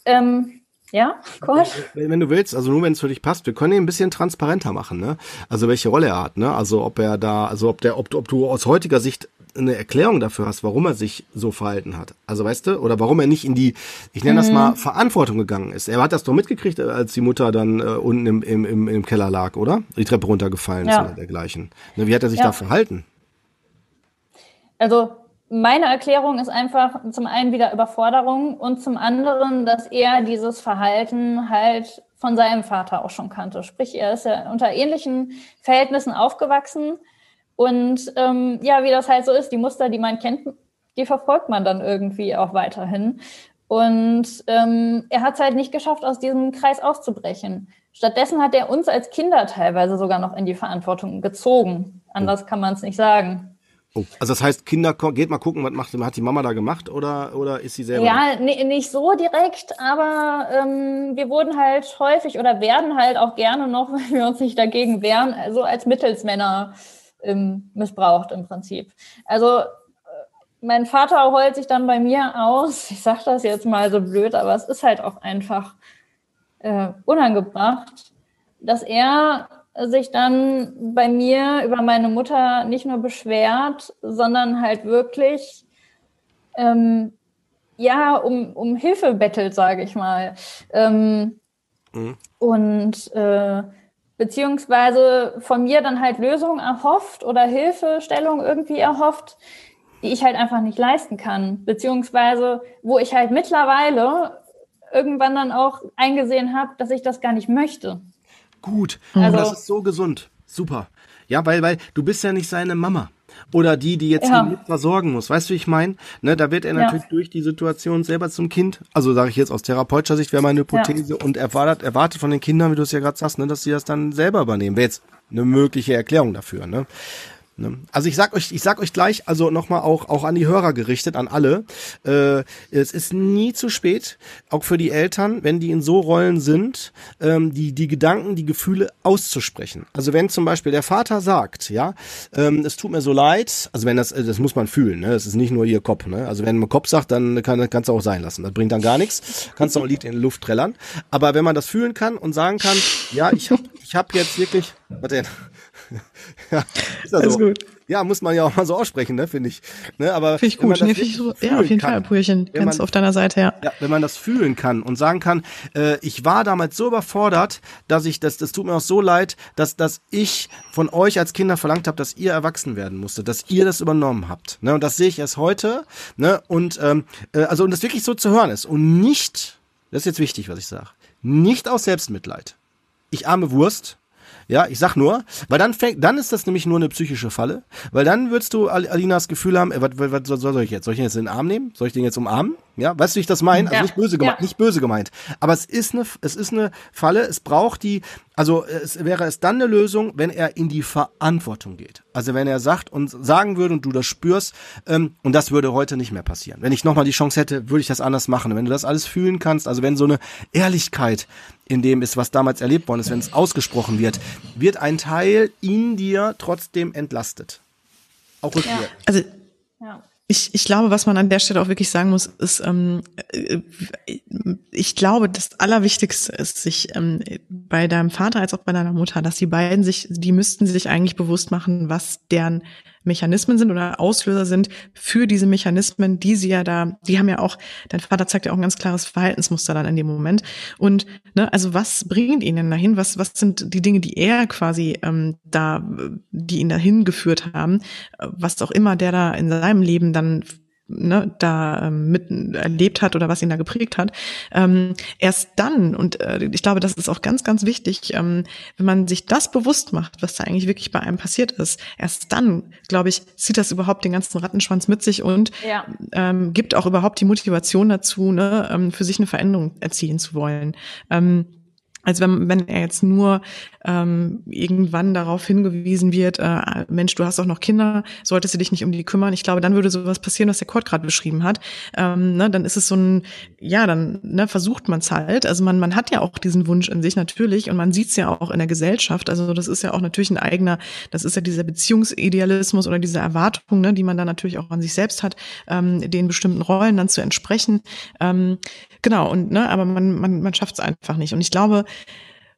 Äh, ähm, ja, Kurt? Wenn, wenn, du willst, also nur wenn es für dich passt, wir können ihn ein bisschen transparenter machen, ne? Also welche Rolle er hat, ne? Also ob er da, also ob der, ob, ob du aus heutiger Sicht eine Erklärung dafür hast, warum er sich so verhalten hat. Also weißt du, oder warum er nicht in die, ich nenne das mhm. mal, Verantwortung gegangen ist. Er hat das doch mitgekriegt, als die Mutter dann äh, unten im, im, im, im Keller lag, oder? Die Treppe runtergefallen ja. ist oder dergleichen. Wie hat er sich ja. da verhalten? Also meine Erklärung ist einfach zum einen wieder Überforderung und zum anderen, dass er dieses Verhalten halt von seinem Vater auch schon kannte. Sprich, er ist ja unter ähnlichen Verhältnissen aufgewachsen und ähm, ja, wie das halt so ist, die Muster, die man kennt, die verfolgt man dann irgendwie auch weiterhin. Und ähm, er hat es halt nicht geschafft, aus diesem Kreis auszubrechen. Stattdessen hat er uns als Kinder teilweise sogar noch in die Verantwortung gezogen. Anders kann man es nicht sagen. Oh, also das heißt, Kinder, geht mal gucken, was macht, hat die Mama da gemacht oder, oder ist sie selber? Ja, nee, nicht so direkt, aber ähm, wir wurden halt häufig oder werden halt auch gerne noch, wenn wir uns nicht dagegen wehren, also als Mittelsmänner ähm, missbraucht im Prinzip. Also äh, mein Vater heult sich dann bei mir aus. Ich sage das jetzt mal so blöd, aber es ist halt auch einfach äh, unangebracht, dass er sich dann bei mir über meine Mutter nicht nur beschwert, sondern halt wirklich ähm, ja um, um Hilfe bettelt, sage ich mal. Ähm, mhm. Und äh, beziehungsweise von mir dann halt Lösungen erhofft oder Hilfestellung irgendwie erhofft, die ich halt einfach nicht leisten kann. Beziehungsweise wo ich halt mittlerweile irgendwann dann auch eingesehen habe, dass ich das gar nicht möchte. Gut. Also, das ist so gesund. Super. Ja, weil, weil du bist ja nicht seine Mama. Oder die, die jetzt ja. ihn versorgen muss. Weißt du, wie ich meine? Ne, da wird er natürlich ja. durch die Situation selber zum Kind. Also sage ich jetzt aus therapeutischer Sicht, wäre meine Hypothese. Ja. Und erwartet, erwartet von den Kindern, wie du es ja gerade sagst, ne, dass sie das dann selber übernehmen. Wäre jetzt eine mögliche Erklärung dafür. Ne? Ne? Also ich sag euch, ich sag euch gleich, also nochmal auch auch an die Hörer gerichtet, an alle. Äh, es ist nie zu spät, auch für die Eltern, wenn die in so Rollen sind, ähm, die die Gedanken, die Gefühle auszusprechen. Also wenn zum Beispiel der Vater sagt, ja, ähm, es tut mir so leid, also wenn das, äh, das muss man fühlen, ne, das ist nicht nur ihr Kopf, ne, also wenn man Kopf sagt, dann kann kannst du auch sein lassen, das bringt dann gar nichts, kannst du auch ein Lied in die Luft trällern. Aber wenn man das fühlen kann und sagen kann, ja, ich hab, ich hab jetzt wirklich, denn? ja, ist das so. gut. Ja, muss man ja auch mal so aussprechen, ne, finde ich. Ne, aber finde ich gut. Nee, find ich so, ja, auf jeden kann, Fall, Brüchen, ganz auf deiner Seite, ja. ja. Wenn man das fühlen kann und sagen kann, äh, ich war damals so überfordert, dass ich das, das tut mir auch so leid, dass, dass ich von euch als Kinder verlangt habe, dass ihr erwachsen werden musstet, dass ihr das übernommen habt. Ne, und das sehe ich erst heute. Ne, und ähm, äh, also und das wirklich so zu hören ist und nicht, das ist jetzt wichtig, was ich sage, nicht aus Selbstmitleid. Ich arme Wurst, ja, ich sag nur, weil dann fängt, dann ist das nämlich nur eine psychische Falle, weil dann würdest du Alinas Gefühl haben, äh, was, was, was soll ich jetzt? Soll ich den jetzt in den Arm nehmen? Soll ich den jetzt umarmen? Ja, weißt du, wie ich das meine? Also ja. nicht böse gemeint, ja. nicht böse gemeint. Aber es ist eine, es ist eine Falle. Es braucht die, also es wäre es dann eine Lösung, wenn er in die Verantwortung geht. Also wenn er sagt und sagen würde und du das spürst, ähm, und das würde heute nicht mehr passieren. Wenn ich nochmal die Chance hätte, würde ich das anders machen. Wenn du das alles fühlen kannst, also wenn so eine Ehrlichkeit in dem ist, was damals erlebt worden ist, wenn es ausgesprochen wird, wird ein Teil in dir trotzdem entlastet. Auch rückwärts. Ja. Also ja. Ich, ich glaube, was man an der Stelle auch wirklich sagen muss, ist, ähm, äh, ich glaube, das Allerwichtigste ist, sich ähm, bei deinem Vater als auch bei deiner Mutter, dass die beiden sich, die müssten sich eigentlich bewusst machen, was deren Mechanismen sind oder Auslöser sind für diese Mechanismen, die sie ja da, die haben ja auch, dein Vater zeigt ja auch ein ganz klares Verhaltensmuster dann in dem Moment. Und ne, also was bringt ihn denn dahin? Was, was sind die Dinge, die er quasi ähm, da, die ihn dahin geführt haben? Was auch immer der da in seinem Leben dann ne, da ähm, mit erlebt hat oder was ihn da geprägt hat. Ähm, erst dann, und äh, ich glaube, das ist auch ganz, ganz wichtig, ähm, wenn man sich das bewusst macht, was da eigentlich wirklich bei einem passiert ist, erst dann, glaube ich, zieht das überhaupt den ganzen Rattenschwanz mit sich und ja. ähm, gibt auch überhaupt die Motivation dazu, ne, ähm, für sich eine Veränderung erzielen zu wollen. Ähm, als wenn, wenn er jetzt nur ähm, irgendwann darauf hingewiesen wird, äh, Mensch, du hast auch noch Kinder, solltest du dich nicht um die kümmern. Ich glaube, dann würde sowas passieren, was der Kurt gerade beschrieben hat. Ähm, ne, dann ist es so ein, ja, dann ne, versucht man es halt. Also man, man hat ja auch diesen Wunsch in sich natürlich und man sieht es ja auch in der Gesellschaft. Also das ist ja auch natürlich ein eigener, das ist ja dieser Beziehungsidealismus oder diese Erwartung, ne, die man dann natürlich auch an sich selbst hat, ähm, den bestimmten Rollen dann zu entsprechen. Ähm, genau, und ne, aber man, man, man schafft es einfach nicht. Und ich glaube,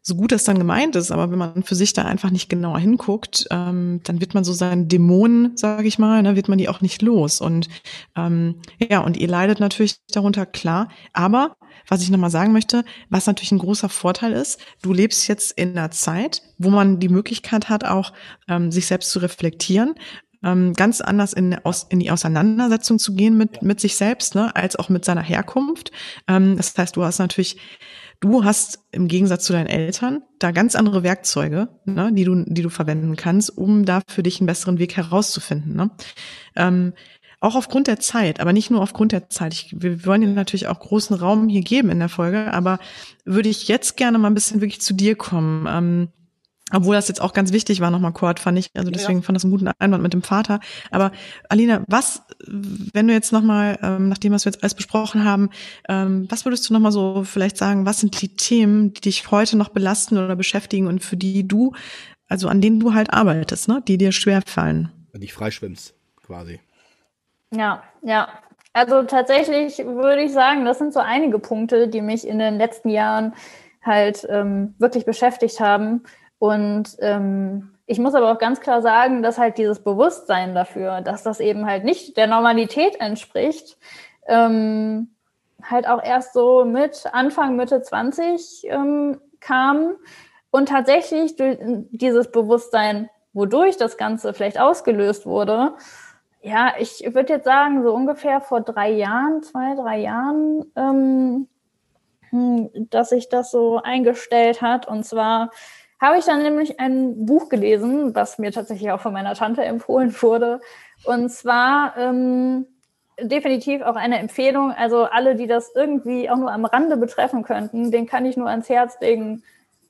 so gut das dann gemeint ist, aber wenn man für sich da einfach nicht genauer hinguckt, ähm, dann wird man so seinen Dämonen, sage ich mal, ne, wird man die auch nicht los. Und ähm, ja, und ihr leidet natürlich darunter, klar. Aber was ich nochmal sagen möchte, was natürlich ein großer Vorteil ist, du lebst jetzt in einer Zeit, wo man die Möglichkeit hat, auch ähm, sich selbst zu reflektieren, ähm, ganz anders in, aus, in die Auseinandersetzung zu gehen mit, mit sich selbst, ne, als auch mit seiner Herkunft. Ähm, das heißt, du hast natürlich Du hast im Gegensatz zu deinen Eltern da ganz andere Werkzeuge, ne, die du, die du verwenden kannst, um da für dich einen besseren Weg herauszufinden. Ne? Ähm, auch aufgrund der Zeit, aber nicht nur aufgrund der Zeit. Ich, wir wollen dir natürlich auch großen Raum hier geben in der Folge, aber würde ich jetzt gerne mal ein bisschen wirklich zu dir kommen. Ähm, obwohl das jetzt auch ganz wichtig war, nochmal Kurt, fand ich. Also deswegen ja. fand das einen guten Einwand mit dem Vater. Aber Alina, was, wenn du jetzt nochmal, ähm, nachdem was wir jetzt alles besprochen haben, ähm, was würdest du nochmal so vielleicht sagen, was sind die Themen, die dich heute noch belasten oder beschäftigen und für die du, also an denen du halt arbeitest, ne, die dir schwer fallen? Wenn dich freischwimmst, quasi. Ja, ja. Also tatsächlich würde ich sagen, das sind so einige Punkte, die mich in den letzten Jahren halt ähm, wirklich beschäftigt haben. Und ähm, ich muss aber auch ganz klar sagen, dass halt dieses Bewusstsein dafür, dass das eben halt nicht der Normalität entspricht, ähm, halt auch erst so mit Anfang, Mitte 20 ähm, kam. Und tatsächlich durch dieses Bewusstsein, wodurch das Ganze vielleicht ausgelöst wurde, ja, ich würde jetzt sagen, so ungefähr vor drei Jahren, zwei, drei Jahren, ähm, hm, dass sich das so eingestellt hat. Und zwar habe ich dann nämlich ein Buch gelesen, was mir tatsächlich auch von meiner Tante empfohlen wurde. Und zwar ähm, definitiv auch eine Empfehlung. Also alle, die das irgendwie auch nur am Rande betreffen könnten, den kann ich nur ans Herz legen,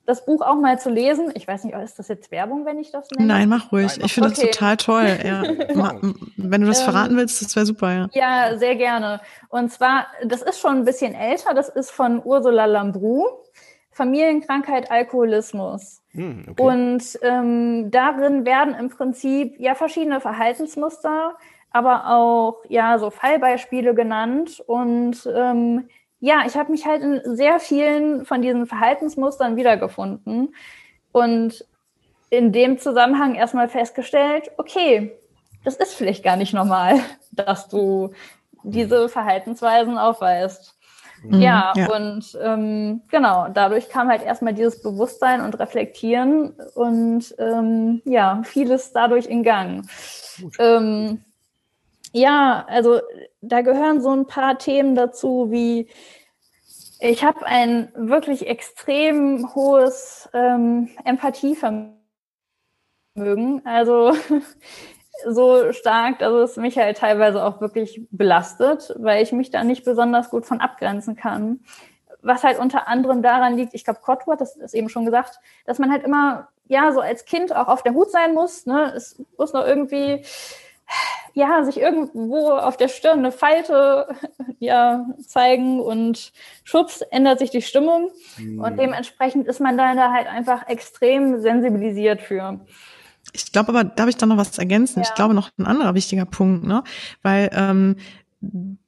das Buch auch mal zu lesen. Ich weiß nicht, ist das jetzt Werbung, wenn ich das nenne? Nein, mach ruhig. Nein, mach ich finde okay. das total toll. Ja. wenn du das ähm, verraten willst, das wäre super, ja. Ja, sehr gerne. Und zwar, das ist schon ein bisschen älter. Das ist von Ursula Lambrou. Familienkrankheit Alkoholismus. Hm, okay. Und ähm, darin werden im Prinzip ja verschiedene Verhaltensmuster, aber auch ja so Fallbeispiele genannt. Und ähm, ja, ich habe mich halt in sehr vielen von diesen Verhaltensmustern wiedergefunden und in dem Zusammenhang erstmal festgestellt, okay, das ist vielleicht gar nicht normal, dass du diese Verhaltensweisen aufweist. Mhm, ja, ja, und ähm, genau, dadurch kam halt erstmal dieses Bewusstsein und Reflektieren und ähm, ja, vieles dadurch in Gang. Ähm, ja, also da gehören so ein paar Themen dazu, wie ich habe ein wirklich extrem hohes ähm, Empathievermögen. Also so stark, dass es mich halt teilweise auch wirklich belastet, weil ich mich da nicht besonders gut von abgrenzen kann. Was halt unter anderem daran liegt, ich glaube, Cotto hat das ist eben schon gesagt, dass man halt immer, ja, so als Kind auch auf der Hut sein muss. Ne? Es muss noch irgendwie, ja, sich irgendwo auf der Stirn eine Falte ja, zeigen und schubs ändert sich die Stimmung. Mhm. Und dementsprechend ist man da halt einfach extrem sensibilisiert für. Ich glaube aber, darf ich da noch was ergänzen? Ja. Ich glaube noch ein anderer wichtiger Punkt, ne? Weil ähm,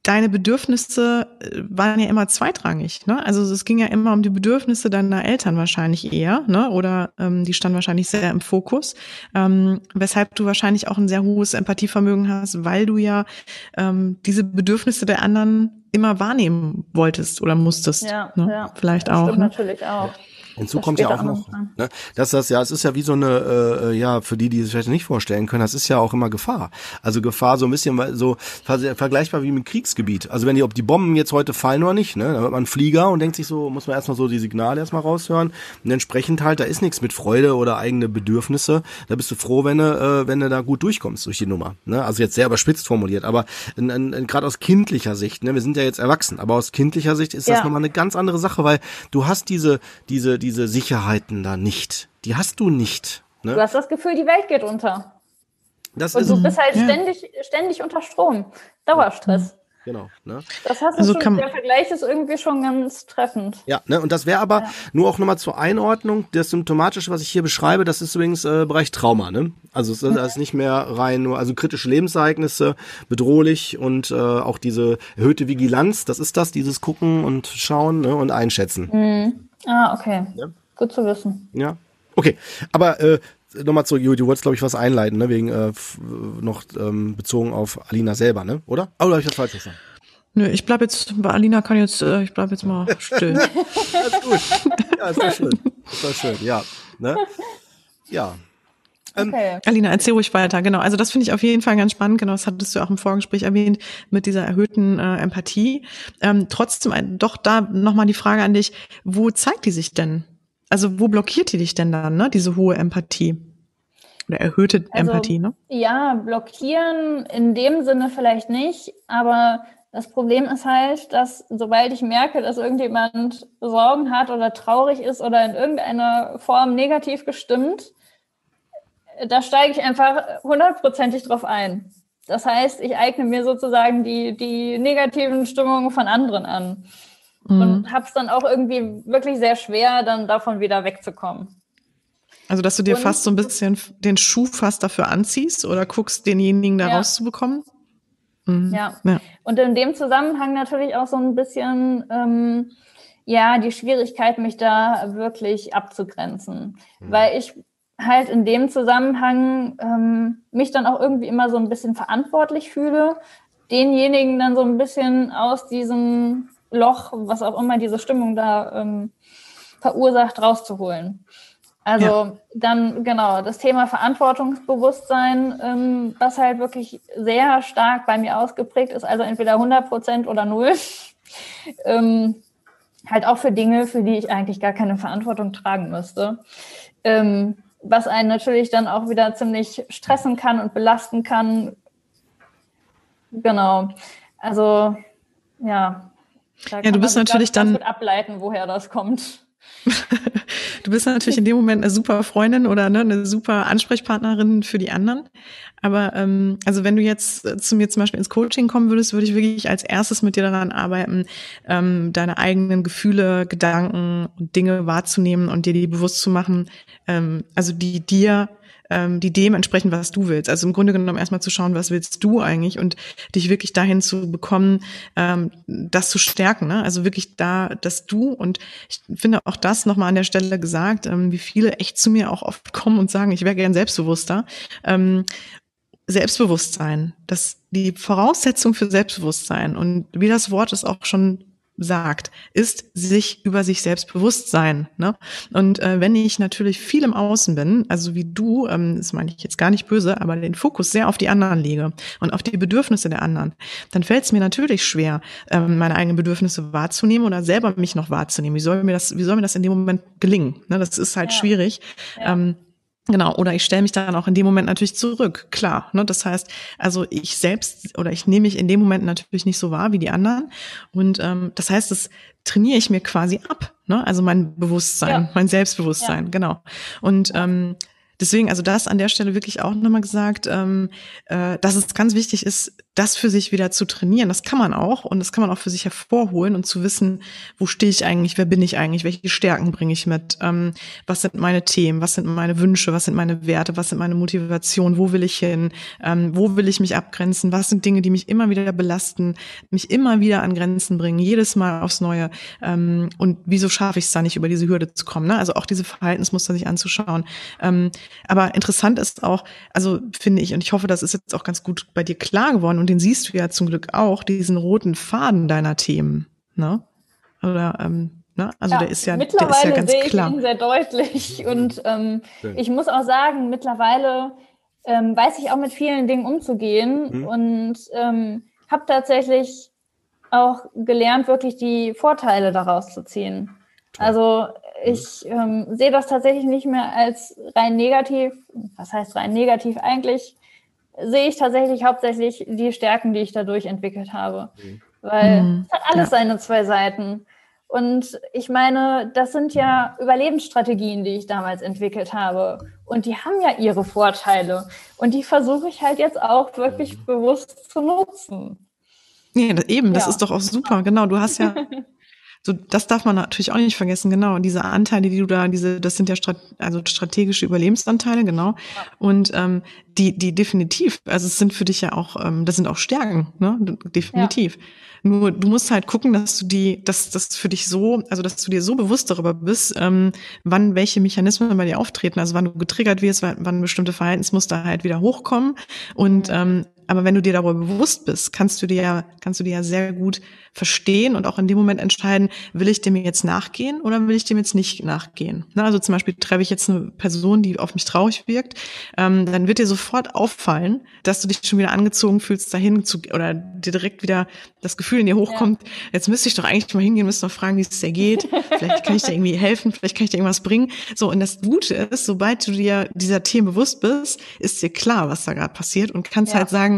deine Bedürfnisse äh, waren ja immer zweitrangig, ne? Also es ging ja immer um die Bedürfnisse deiner Eltern wahrscheinlich eher, ne? Oder ähm, die standen wahrscheinlich sehr im Fokus, ähm, weshalb du wahrscheinlich auch ein sehr hohes Empathievermögen hast, weil du ja ähm, diese Bedürfnisse der anderen immer wahrnehmen wolltest oder musstest. Ja, ne? ja. Vielleicht das auch. Stimmt ne? natürlich auch. Hinzu kommt ja auch noch, ne, dass das ja, es ist ja wie so eine, äh, ja, für die, die es vielleicht nicht vorstellen können, das ist ja auch immer Gefahr. Also Gefahr so ein bisschen so vergleichbar wie mit Kriegsgebiet. Also wenn die, ob die Bomben jetzt heute fallen oder nicht, ne, da hört man Flieger und denkt sich so, muss man erstmal so die Signale erstmal raushören. Und entsprechend halt, da ist nichts mit Freude oder eigene Bedürfnisse. Da bist du froh, wenn du, äh, wenn du da gut durchkommst durch die Nummer. Ne? Also jetzt sehr überspitzt formuliert, aber gerade aus kindlicher Sicht, ne, wir sind ja jetzt erwachsen, aber aus kindlicher Sicht ist das ja. nochmal eine ganz andere Sache, weil du hast diese, diese, die diese Sicherheiten da nicht. Die hast du nicht. Ne? Du hast das Gefühl, die Welt geht unter. Das und ist, du bist halt ja. ständig, ständig unter Strom. Dauerstress. Genau. Ne? Das hast du also schon, der Vergleich ist irgendwie schon ganz treffend. Ja, ne? und das wäre aber ja. nur auch nochmal zur Einordnung, das Symptomatische, was ich hier beschreibe, das ist übrigens äh, Bereich Trauma. Ne? Also es ist, ist nicht mehr rein nur, also kritische Lebensereignisse, bedrohlich und äh, auch diese erhöhte Vigilanz, das ist das, dieses Gucken und Schauen ne? und Einschätzen. Mhm. Ah, okay. Ja. Gut zu wissen. Ja. Okay, aber äh, nochmal zurück, Juli, du wolltest, glaube ich, was einleiten, ne? Wegen äh, noch ähm, bezogen auf Alina selber, ne? Oder? Oh, habe ich das falsch gesagt? Nö, ich bleib jetzt, bei Alina kann jetzt, äh, ich bleib jetzt mal still. Alles gut. Ja, ist doch schön. Ist doch schön, ja. Ne? Ja. Ähm, okay. Alina, erzähl ruhig weiter. Genau. Also das finde ich auf jeden Fall ganz spannend. Genau, das hattest du auch im Vorgespräch erwähnt mit dieser erhöhten äh, Empathie. Ähm, trotzdem, äh, doch da nochmal die Frage an dich. Wo zeigt die sich denn? Also wo blockiert die dich denn dann, ne? Diese hohe Empathie? Oder erhöhte also, Empathie, ne? Ja, blockieren in dem Sinne vielleicht nicht, aber das Problem ist halt, dass sobald ich merke, dass irgendjemand Sorgen hat oder traurig ist oder in irgendeiner Form negativ gestimmt, da steige ich einfach hundertprozentig drauf ein. Das heißt, ich eigne mir sozusagen die, die negativen Stimmungen von anderen an. Mhm. Und habe es dann auch irgendwie wirklich sehr schwer, dann davon wieder wegzukommen. Also, dass du dir und, fast so ein bisschen den Schuh fast dafür anziehst oder guckst, denjenigen da ja. rauszubekommen? Mhm. Ja. ja. Und in dem Zusammenhang natürlich auch so ein bisschen, ähm, ja, die Schwierigkeit, mich da wirklich abzugrenzen. Mhm. Weil ich halt in dem Zusammenhang ähm, mich dann auch irgendwie immer so ein bisschen verantwortlich fühle, denjenigen dann so ein bisschen aus diesem Loch, was auch immer diese Stimmung da ähm, verursacht, rauszuholen. Also ja. dann genau das Thema Verantwortungsbewusstsein, ähm, was halt wirklich sehr stark bei mir ausgeprägt ist, also entweder 100 Prozent oder null. ähm, halt auch für Dinge, für die ich eigentlich gar keine Verantwortung tragen müsste. Ähm, was einen natürlich dann auch wieder ziemlich stressen kann und belasten kann. Genau. Also, ja. Da ja, du bist natürlich dann. Ableiten, woher das kommt. du bist natürlich in dem Moment eine super Freundin oder ne, eine super Ansprechpartnerin für die anderen. Aber ähm, also wenn du jetzt äh, zu mir zum Beispiel ins Coaching kommen würdest, würde ich wirklich als erstes mit dir daran arbeiten, ähm, deine eigenen Gefühle, Gedanken und Dinge wahrzunehmen und dir die bewusst zu machen, ähm, also die dir ähm, die dem entsprechen, was du willst. Also im Grunde genommen erstmal zu schauen, was willst du eigentlich und dich wirklich dahin zu bekommen, ähm, das zu stärken. Ne? Also wirklich da, dass du und ich finde auch das nochmal an der Stelle gesagt, ähm, wie viele echt zu mir auch oft kommen und sagen, ich wäre gern selbstbewusster. Ähm, Selbstbewusstsein, das die Voraussetzung für Selbstbewusstsein und wie das Wort es auch schon sagt, ist sich über sich selbst bewusst sein. Ne? Und äh, wenn ich natürlich viel im Außen bin, also wie du, ähm, das meine ich jetzt gar nicht böse, aber den Fokus sehr auf die anderen lege und auf die Bedürfnisse der anderen, dann fällt es mir natürlich schwer, ähm, meine eigenen Bedürfnisse wahrzunehmen oder selber mich noch wahrzunehmen. Wie soll mir das, wie soll mir das in dem Moment gelingen? Ne? Das ist halt ja. schwierig. Ja. Ähm, Genau, oder ich stelle mich dann auch in dem Moment natürlich zurück, klar. Ne? Das heißt, also ich selbst oder ich nehme mich in dem Moment natürlich nicht so wahr wie die anderen. Und ähm, das heißt, das trainiere ich mir quasi ab. Ne? Also mein Bewusstsein, ja. mein Selbstbewusstsein, ja. genau. Und ähm, deswegen, also das an der Stelle wirklich auch nochmal gesagt, ähm, äh, dass es ganz wichtig ist, das für sich wieder zu trainieren, das kann man auch und das kann man auch für sich hervorholen und zu wissen, wo stehe ich eigentlich, wer bin ich eigentlich, welche Stärken bringe ich mit, ähm, was sind meine Themen, was sind meine Wünsche, was sind meine Werte, was sind meine Motivationen, wo will ich hin, ähm, wo will ich mich abgrenzen, was sind Dinge, die mich immer wieder belasten, mich immer wieder an Grenzen bringen, jedes Mal aufs Neue ähm, und wieso schaffe ich es da nicht, über diese Hürde zu kommen, ne? also auch diese Verhaltensmuster sich anzuschauen. Ähm, aber interessant ist auch, also finde ich, und ich hoffe, das ist jetzt auch ganz gut bei dir klar geworden und den siehst du ja zum Glück auch, diesen roten Faden deiner Themen. Ne? Oder ähm, ne? Also ja, der ist ja, mittlerweile der ist ja ganz sehe klar. ich ihn sehr deutlich. Und ähm, ich muss auch sagen, mittlerweile ähm, weiß ich auch mit vielen Dingen umzugehen mhm. und ähm, habe tatsächlich auch gelernt, wirklich die Vorteile daraus zu ziehen. Also ich ähm, sehe das tatsächlich nicht mehr als rein negativ. Was heißt rein negativ? Eigentlich sehe ich tatsächlich hauptsächlich die Stärken, die ich dadurch entwickelt habe. Mhm. Weil mhm. es hat alles ja. seine zwei Seiten. Und ich meine, das sind ja Überlebensstrategien, die ich damals entwickelt habe. Und die haben ja ihre Vorteile. Und die versuche ich halt jetzt auch wirklich mhm. bewusst zu nutzen. Nee, eben, das ja. ist doch auch super. Genau, du hast ja so das darf man natürlich auch nicht vergessen, genau. Diese Anteile, die du da, diese, das sind ja Strat also strategische Überlebensanteile, genau. Und ähm, die, die definitiv, also es sind für dich ja auch, ähm, das sind auch Stärken, ne? Definitiv. Ja. Nur du musst halt gucken, dass du die, dass das für dich so, also dass du dir so bewusst darüber bist, ähm, wann welche Mechanismen bei dir auftreten, also wann du getriggert wirst, wann, wann bestimmte Verhaltensmuster halt wieder hochkommen und ähm, aber wenn du dir darüber bewusst bist, kannst du dir ja, kannst du dir ja sehr gut verstehen und auch in dem Moment entscheiden, will ich dem jetzt nachgehen oder will ich dem jetzt nicht nachgehen. Na, also zum Beispiel treffe ich jetzt eine Person, die auf mich traurig wirkt, ähm, dann wird dir sofort auffallen, dass du dich schon wieder angezogen fühlst, dahin zu, oder dir direkt wieder das Gefühl in dir hochkommt, ja. jetzt müsste ich doch eigentlich mal hingehen, müsste noch fragen, wie es dir geht. Vielleicht kann ich dir irgendwie helfen, vielleicht kann ich dir irgendwas bringen. So, und das Gute ist, sobald du dir dieser Themen bewusst bist, ist dir klar, was da gerade passiert und kannst ja. halt sagen,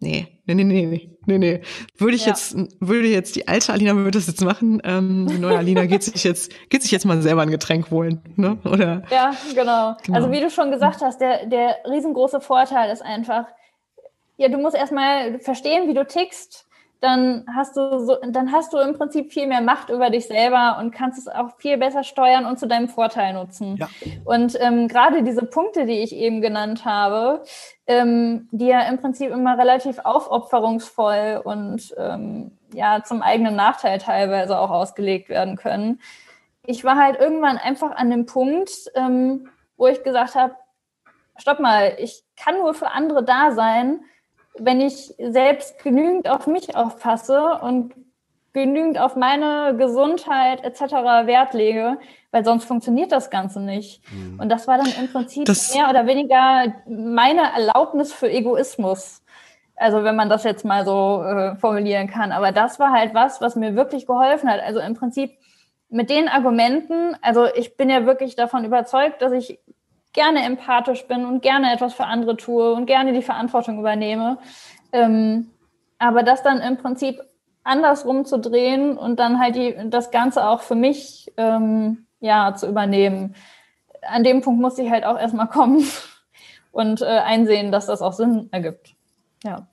nee, nee, nee, nee, nee, nee. Würde ich ja. jetzt, würde jetzt die alte Alina würde das jetzt machen, ähm, die neue Alina geht sich jetzt, geht sich jetzt mal selber ein Getränk holen, ne? Oder? Ja, genau. genau. Also wie du schon gesagt hast, der, der riesengroße Vorteil ist einfach, ja, du musst erstmal verstehen, wie du tickst dann hast du so, dann hast du im Prinzip viel mehr Macht über dich selber und kannst es auch viel besser steuern und zu deinem Vorteil nutzen. Ja. Und ähm, gerade diese Punkte, die ich eben genannt habe, ähm, die ja im Prinzip immer relativ aufopferungsvoll und ähm, ja zum eigenen Nachteil teilweise auch ausgelegt werden können. Ich war halt irgendwann einfach an dem Punkt, ähm, wo ich gesagt habe, stopp mal, ich kann nur für andere da sein, wenn ich selbst genügend auf mich aufpasse und genügend auf meine Gesundheit etc. Wert lege, weil sonst funktioniert das Ganze nicht. Mhm. Und das war dann im Prinzip das mehr oder weniger meine Erlaubnis für Egoismus. Also wenn man das jetzt mal so äh, formulieren kann. Aber das war halt was, was mir wirklich geholfen hat. Also im Prinzip mit den Argumenten, also ich bin ja wirklich davon überzeugt, dass ich gerne empathisch bin und gerne etwas für andere tue und gerne die Verantwortung übernehme. Ähm, aber das dann im Prinzip andersrum zu drehen und dann halt die, das Ganze auch für mich ähm, ja, zu übernehmen. An dem Punkt muss ich halt auch erstmal kommen und äh, einsehen, dass das auch Sinn ergibt. Ja.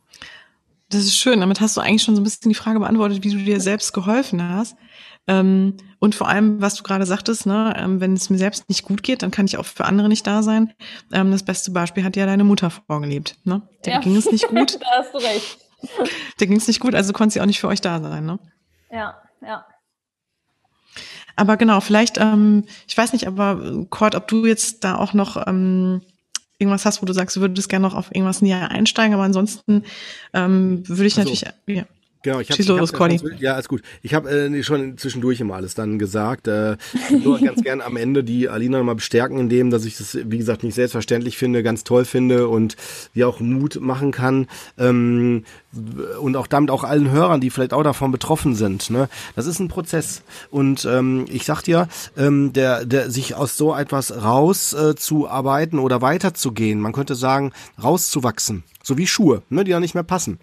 Das ist schön. Damit hast du eigentlich schon so ein bisschen die Frage beantwortet, wie du dir selbst geholfen hast. Ähm, und vor allem, was du gerade sagtest, ne, ähm, wenn es mir selbst nicht gut geht, dann kann ich auch für andere nicht da sein. Ähm, das beste Beispiel hat ja deine Mutter vorgelebt. Ne? Der ja. ging es nicht gut. da hast du recht. Der ging es nicht gut, also konnte sie auch nicht für euch da sein. Ne? Ja, ja. Aber genau, vielleicht, ähm, ich weiß nicht, aber Cord, ob du jetzt da auch noch ähm, irgendwas hast, wo du sagst, du würdest gerne noch auf irgendwas näher einsteigen, aber ansonsten ähm, würde ich also, natürlich. Ja. Genau, ich habe hab, ja, alles gut. Ich habe äh, schon zwischendurch immer alles dann gesagt. Äh, nur ganz gern am Ende die Alina nochmal bestärken, in dem, dass ich das, wie gesagt, nicht selbstverständlich finde, ganz toll finde und die auch Mut machen kann. Ähm, und auch damit auch allen Hörern, die vielleicht auch davon betroffen sind. Ne? Das ist ein Prozess. Und ähm, ich sag dir, ähm, der, der sich aus so etwas rauszuarbeiten äh, oder weiterzugehen, man könnte sagen, rauszuwachsen, so wie Schuhe, ne, die ja nicht mehr passen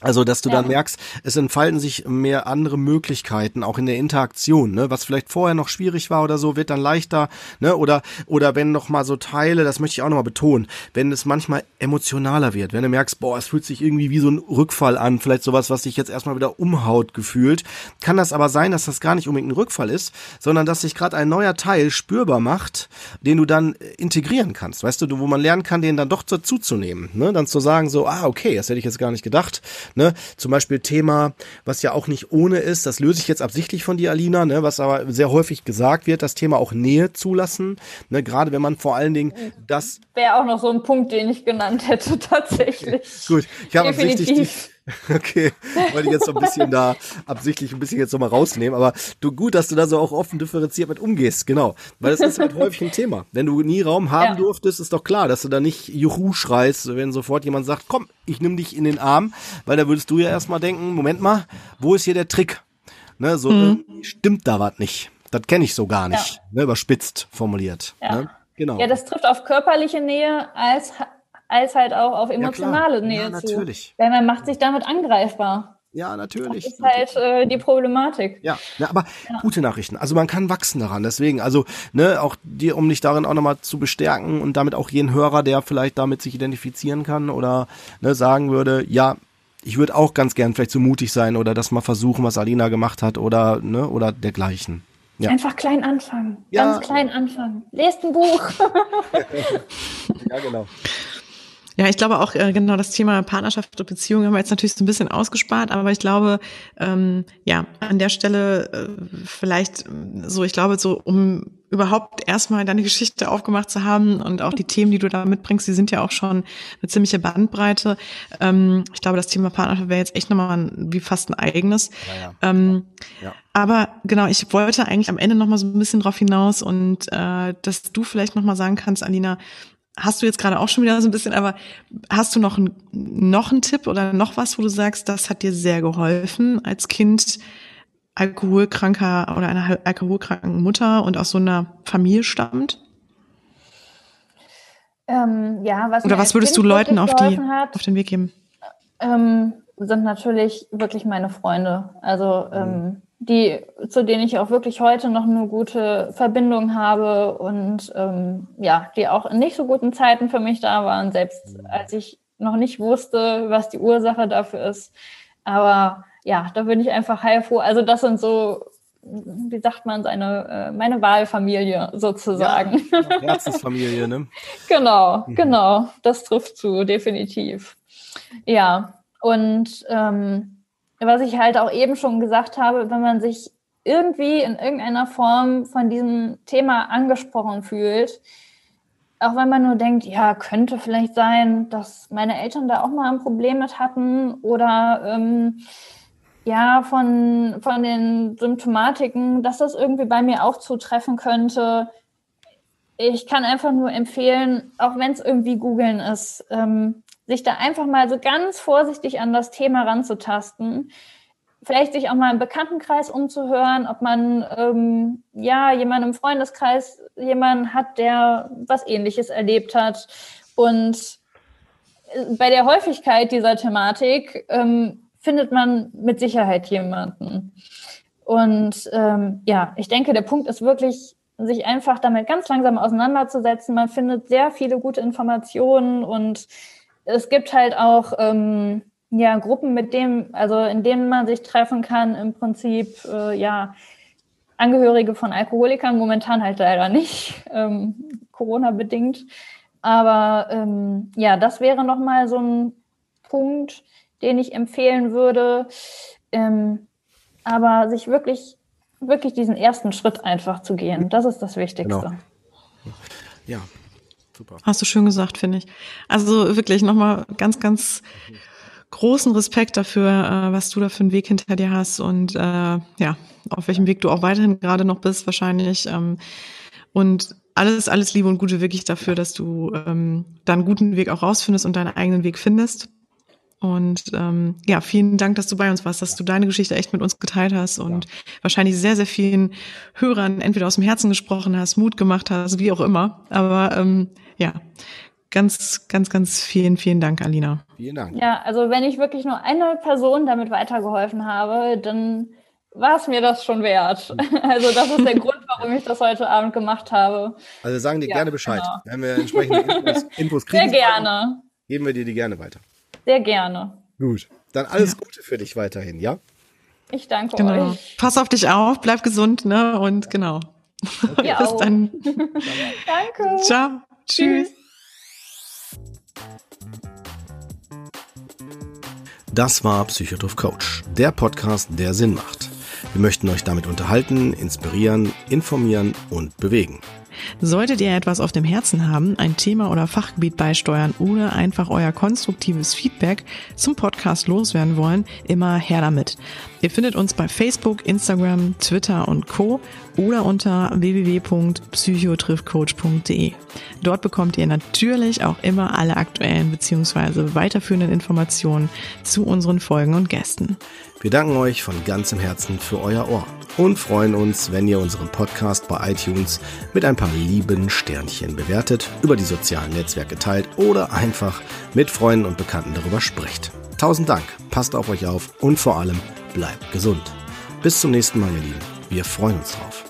Also, dass du ja. dann merkst, es entfalten sich mehr andere Möglichkeiten, auch in der Interaktion, ne? Was vielleicht vorher noch schwierig war oder so, wird dann leichter, ne? Oder, oder wenn noch mal so Teile, das möchte ich auch noch mal betonen, wenn es manchmal emotionaler wird, wenn du merkst, boah, es fühlt sich irgendwie wie so ein Rückfall an, vielleicht sowas, was dich jetzt erstmal wieder umhaut gefühlt, kann das aber sein, dass das gar nicht unbedingt ein Rückfall ist, sondern dass sich gerade ein neuer Teil spürbar macht, den du dann integrieren kannst, weißt du, wo man lernen kann, den dann doch dazu zu nehmen, ne? Dann zu sagen so, ah, okay, das hätte ich jetzt gar nicht gedacht Ne? Zum Beispiel Thema, was ja auch nicht ohne ist, das löse ich jetzt absichtlich von dir, Alina, ne? was aber sehr häufig gesagt wird, das Thema auch Nähe zulassen. Ne? Gerade wenn man vor allen Dingen das. Wäre auch noch so ein Punkt, den ich genannt hätte, tatsächlich. Gut, ich habe absichtlich die, Okay, wollte ich jetzt so ein bisschen da absichtlich ein bisschen jetzt so mal rausnehmen, aber du gut, dass du da so auch offen differenziert mit umgehst, genau, weil das ist halt häufig ein Thema. Wenn du nie Raum haben ja. durftest, ist doch klar, dass du da nicht Juhu schreist, wenn sofort jemand sagt, komm, ich nimm dich in den Arm, weil da würdest du ja erstmal denken, Moment mal, wo ist hier der Trick? Ne, so mhm. stimmt da was nicht. Das kenne ich so gar nicht, ja. ne, überspitzt formuliert. Ja. Ne? Genau. Ja, das trifft auf körperliche Nähe als als halt auch auf emotionale ja, Nähe ja, natürlich. zu. Weil man macht sich damit angreifbar. Ja, natürlich. Das ist halt äh, die Problematik. Ja, ja aber ja. gute Nachrichten. Also man kann wachsen daran. Deswegen, also ne, auch dir, um dich darin auch nochmal zu bestärken und damit auch jeden Hörer, der vielleicht damit sich identifizieren kann oder ne, sagen würde, ja, ich würde auch ganz gern vielleicht so mutig sein oder das mal versuchen, was Alina gemacht hat oder ne oder dergleichen. Ja. Einfach klein anfangen. Ja. Ganz klein anfangen. Lest ein Buch. ja, genau. Ja, ich glaube auch äh, genau das Thema Partnerschaft und Beziehung haben wir jetzt natürlich so ein bisschen ausgespart, aber ich glaube, ähm, ja, an der Stelle äh, vielleicht so, ich glaube, so um überhaupt erstmal deine Geschichte aufgemacht zu haben und auch die Themen, die du da mitbringst, die sind ja auch schon eine ziemliche Bandbreite. Ähm, ich glaube, das Thema Partnerschaft wäre jetzt echt nochmal ein, wie fast ein eigenes. Ja, ja. Ähm, ja. Aber genau, ich wollte eigentlich am Ende nochmal so ein bisschen drauf hinaus und äh, dass du vielleicht nochmal sagen kannst, Alina, hast du jetzt gerade auch schon wieder so ein bisschen, aber hast du noch, ein, noch einen Tipp oder noch was, wo du sagst, das hat dir sehr geholfen als Kind alkoholkranker oder einer alkoholkranken Mutter und aus so einer Familie stammt? Ähm, ja, was oder was würdest kind du Leuten auf, die, hat, auf den Weg geben? Ähm, sind natürlich wirklich meine Freunde. Also ähm, mhm die, zu denen ich auch wirklich heute noch eine gute Verbindung habe und ähm, ja, die auch in nicht so guten Zeiten für mich da waren, selbst als ich noch nicht wusste, was die Ursache dafür ist. Aber ja, da bin ich einfach heilfroh. Also das sind so, wie sagt man, seine, äh, meine Wahlfamilie sozusagen. Ja, Herzensfamilie, ne? genau, mhm. genau. Das trifft zu, definitiv. Ja, und ähm, was ich halt auch eben schon gesagt habe, wenn man sich irgendwie in irgendeiner Form von diesem Thema angesprochen fühlt, auch wenn man nur denkt, ja, könnte vielleicht sein, dass meine Eltern da auch mal ein Problem mit hatten oder ähm, ja, von, von den Symptomatiken, dass das irgendwie bei mir auch zutreffen könnte. Ich kann einfach nur empfehlen, auch wenn es irgendwie googeln ist, ähm, sich da einfach mal so ganz vorsichtig an das Thema ranzutasten. Vielleicht sich auch mal im Bekanntenkreis umzuhören, ob man ähm, ja jemanden im Freundeskreis jemanden hat, der was Ähnliches erlebt hat. Und äh, bei der Häufigkeit dieser Thematik ähm, findet man mit Sicherheit jemanden. Und ähm, ja, ich denke, der Punkt ist wirklich, sich einfach damit ganz langsam auseinanderzusetzen. Man findet sehr viele gute Informationen und es gibt halt auch ähm, ja, Gruppen, mit dem, also in denen man sich treffen kann, im Prinzip, äh, ja, Angehörige von Alkoholikern, momentan halt leider nicht, ähm, Corona-bedingt. Aber ähm, ja, das wäre nochmal so ein Punkt, den ich empfehlen würde. Ähm, aber sich wirklich, wirklich diesen ersten Schritt einfach zu gehen, das ist das Wichtigste. Genau. Ja, Super. Hast du schön gesagt, finde ich. Also wirklich nochmal ganz, ganz großen Respekt dafür, äh, was du da für einen Weg hinter dir hast und äh, ja, auf welchem Weg du auch weiterhin gerade noch bist, wahrscheinlich. Ähm, und alles, alles Liebe und Gute wirklich dafür, dass du ähm, da einen guten Weg auch rausfindest und deinen eigenen Weg findest. Und ähm, ja, vielen Dank, dass du bei uns warst, dass du deine Geschichte echt mit uns geteilt hast und ja. wahrscheinlich sehr, sehr vielen Hörern entweder aus dem Herzen gesprochen hast, Mut gemacht hast, wie auch immer. Aber ähm, ja, Ganz, ganz, ganz vielen, vielen Dank, Alina. Vielen Dank. Ja, also wenn ich wirklich nur eine Person damit weitergeholfen habe, dann war es mir das schon wert. Also das ist der Grund, warum ich das heute Abend gemacht habe. Also sagen dir ja, gerne Bescheid. Genau. Wenn wir entsprechende Infos, Infos kriegen, Sehr gerne. Geben wir dir die gerne weiter. Sehr gerne. Gut. Dann alles ja. Gute für dich weiterhin, ja? Ich danke genau. euch. Pass auf dich auf, bleib gesund, ne? Und genau. Okay. Bis dann. danke. Ciao. Tschüss. Das war Psychotroph Coach, der Podcast, der Sinn macht. Wir möchten euch damit unterhalten, inspirieren, informieren und bewegen. Solltet ihr etwas auf dem Herzen haben, ein Thema oder Fachgebiet beisteuern oder einfach euer konstruktives Feedback zum Podcast loswerden wollen, immer her damit. Ihr findet uns bei Facebook, Instagram, Twitter und Co. oder unter www.psychotriffcoach.de. Dort bekommt ihr natürlich auch immer alle aktuellen bzw. weiterführenden Informationen zu unseren Folgen und Gästen. Wir danken euch von ganzem Herzen für euer Ohr und freuen uns, wenn ihr unseren Podcast bei iTunes mit ein paar lieben Sternchen bewertet, über die sozialen Netzwerke teilt oder einfach mit Freunden und Bekannten darüber sprecht. Tausend Dank, passt auf euch auf und vor allem bleibt gesund. Bis zum nächsten Mal, ihr Lieben. Wir freuen uns drauf.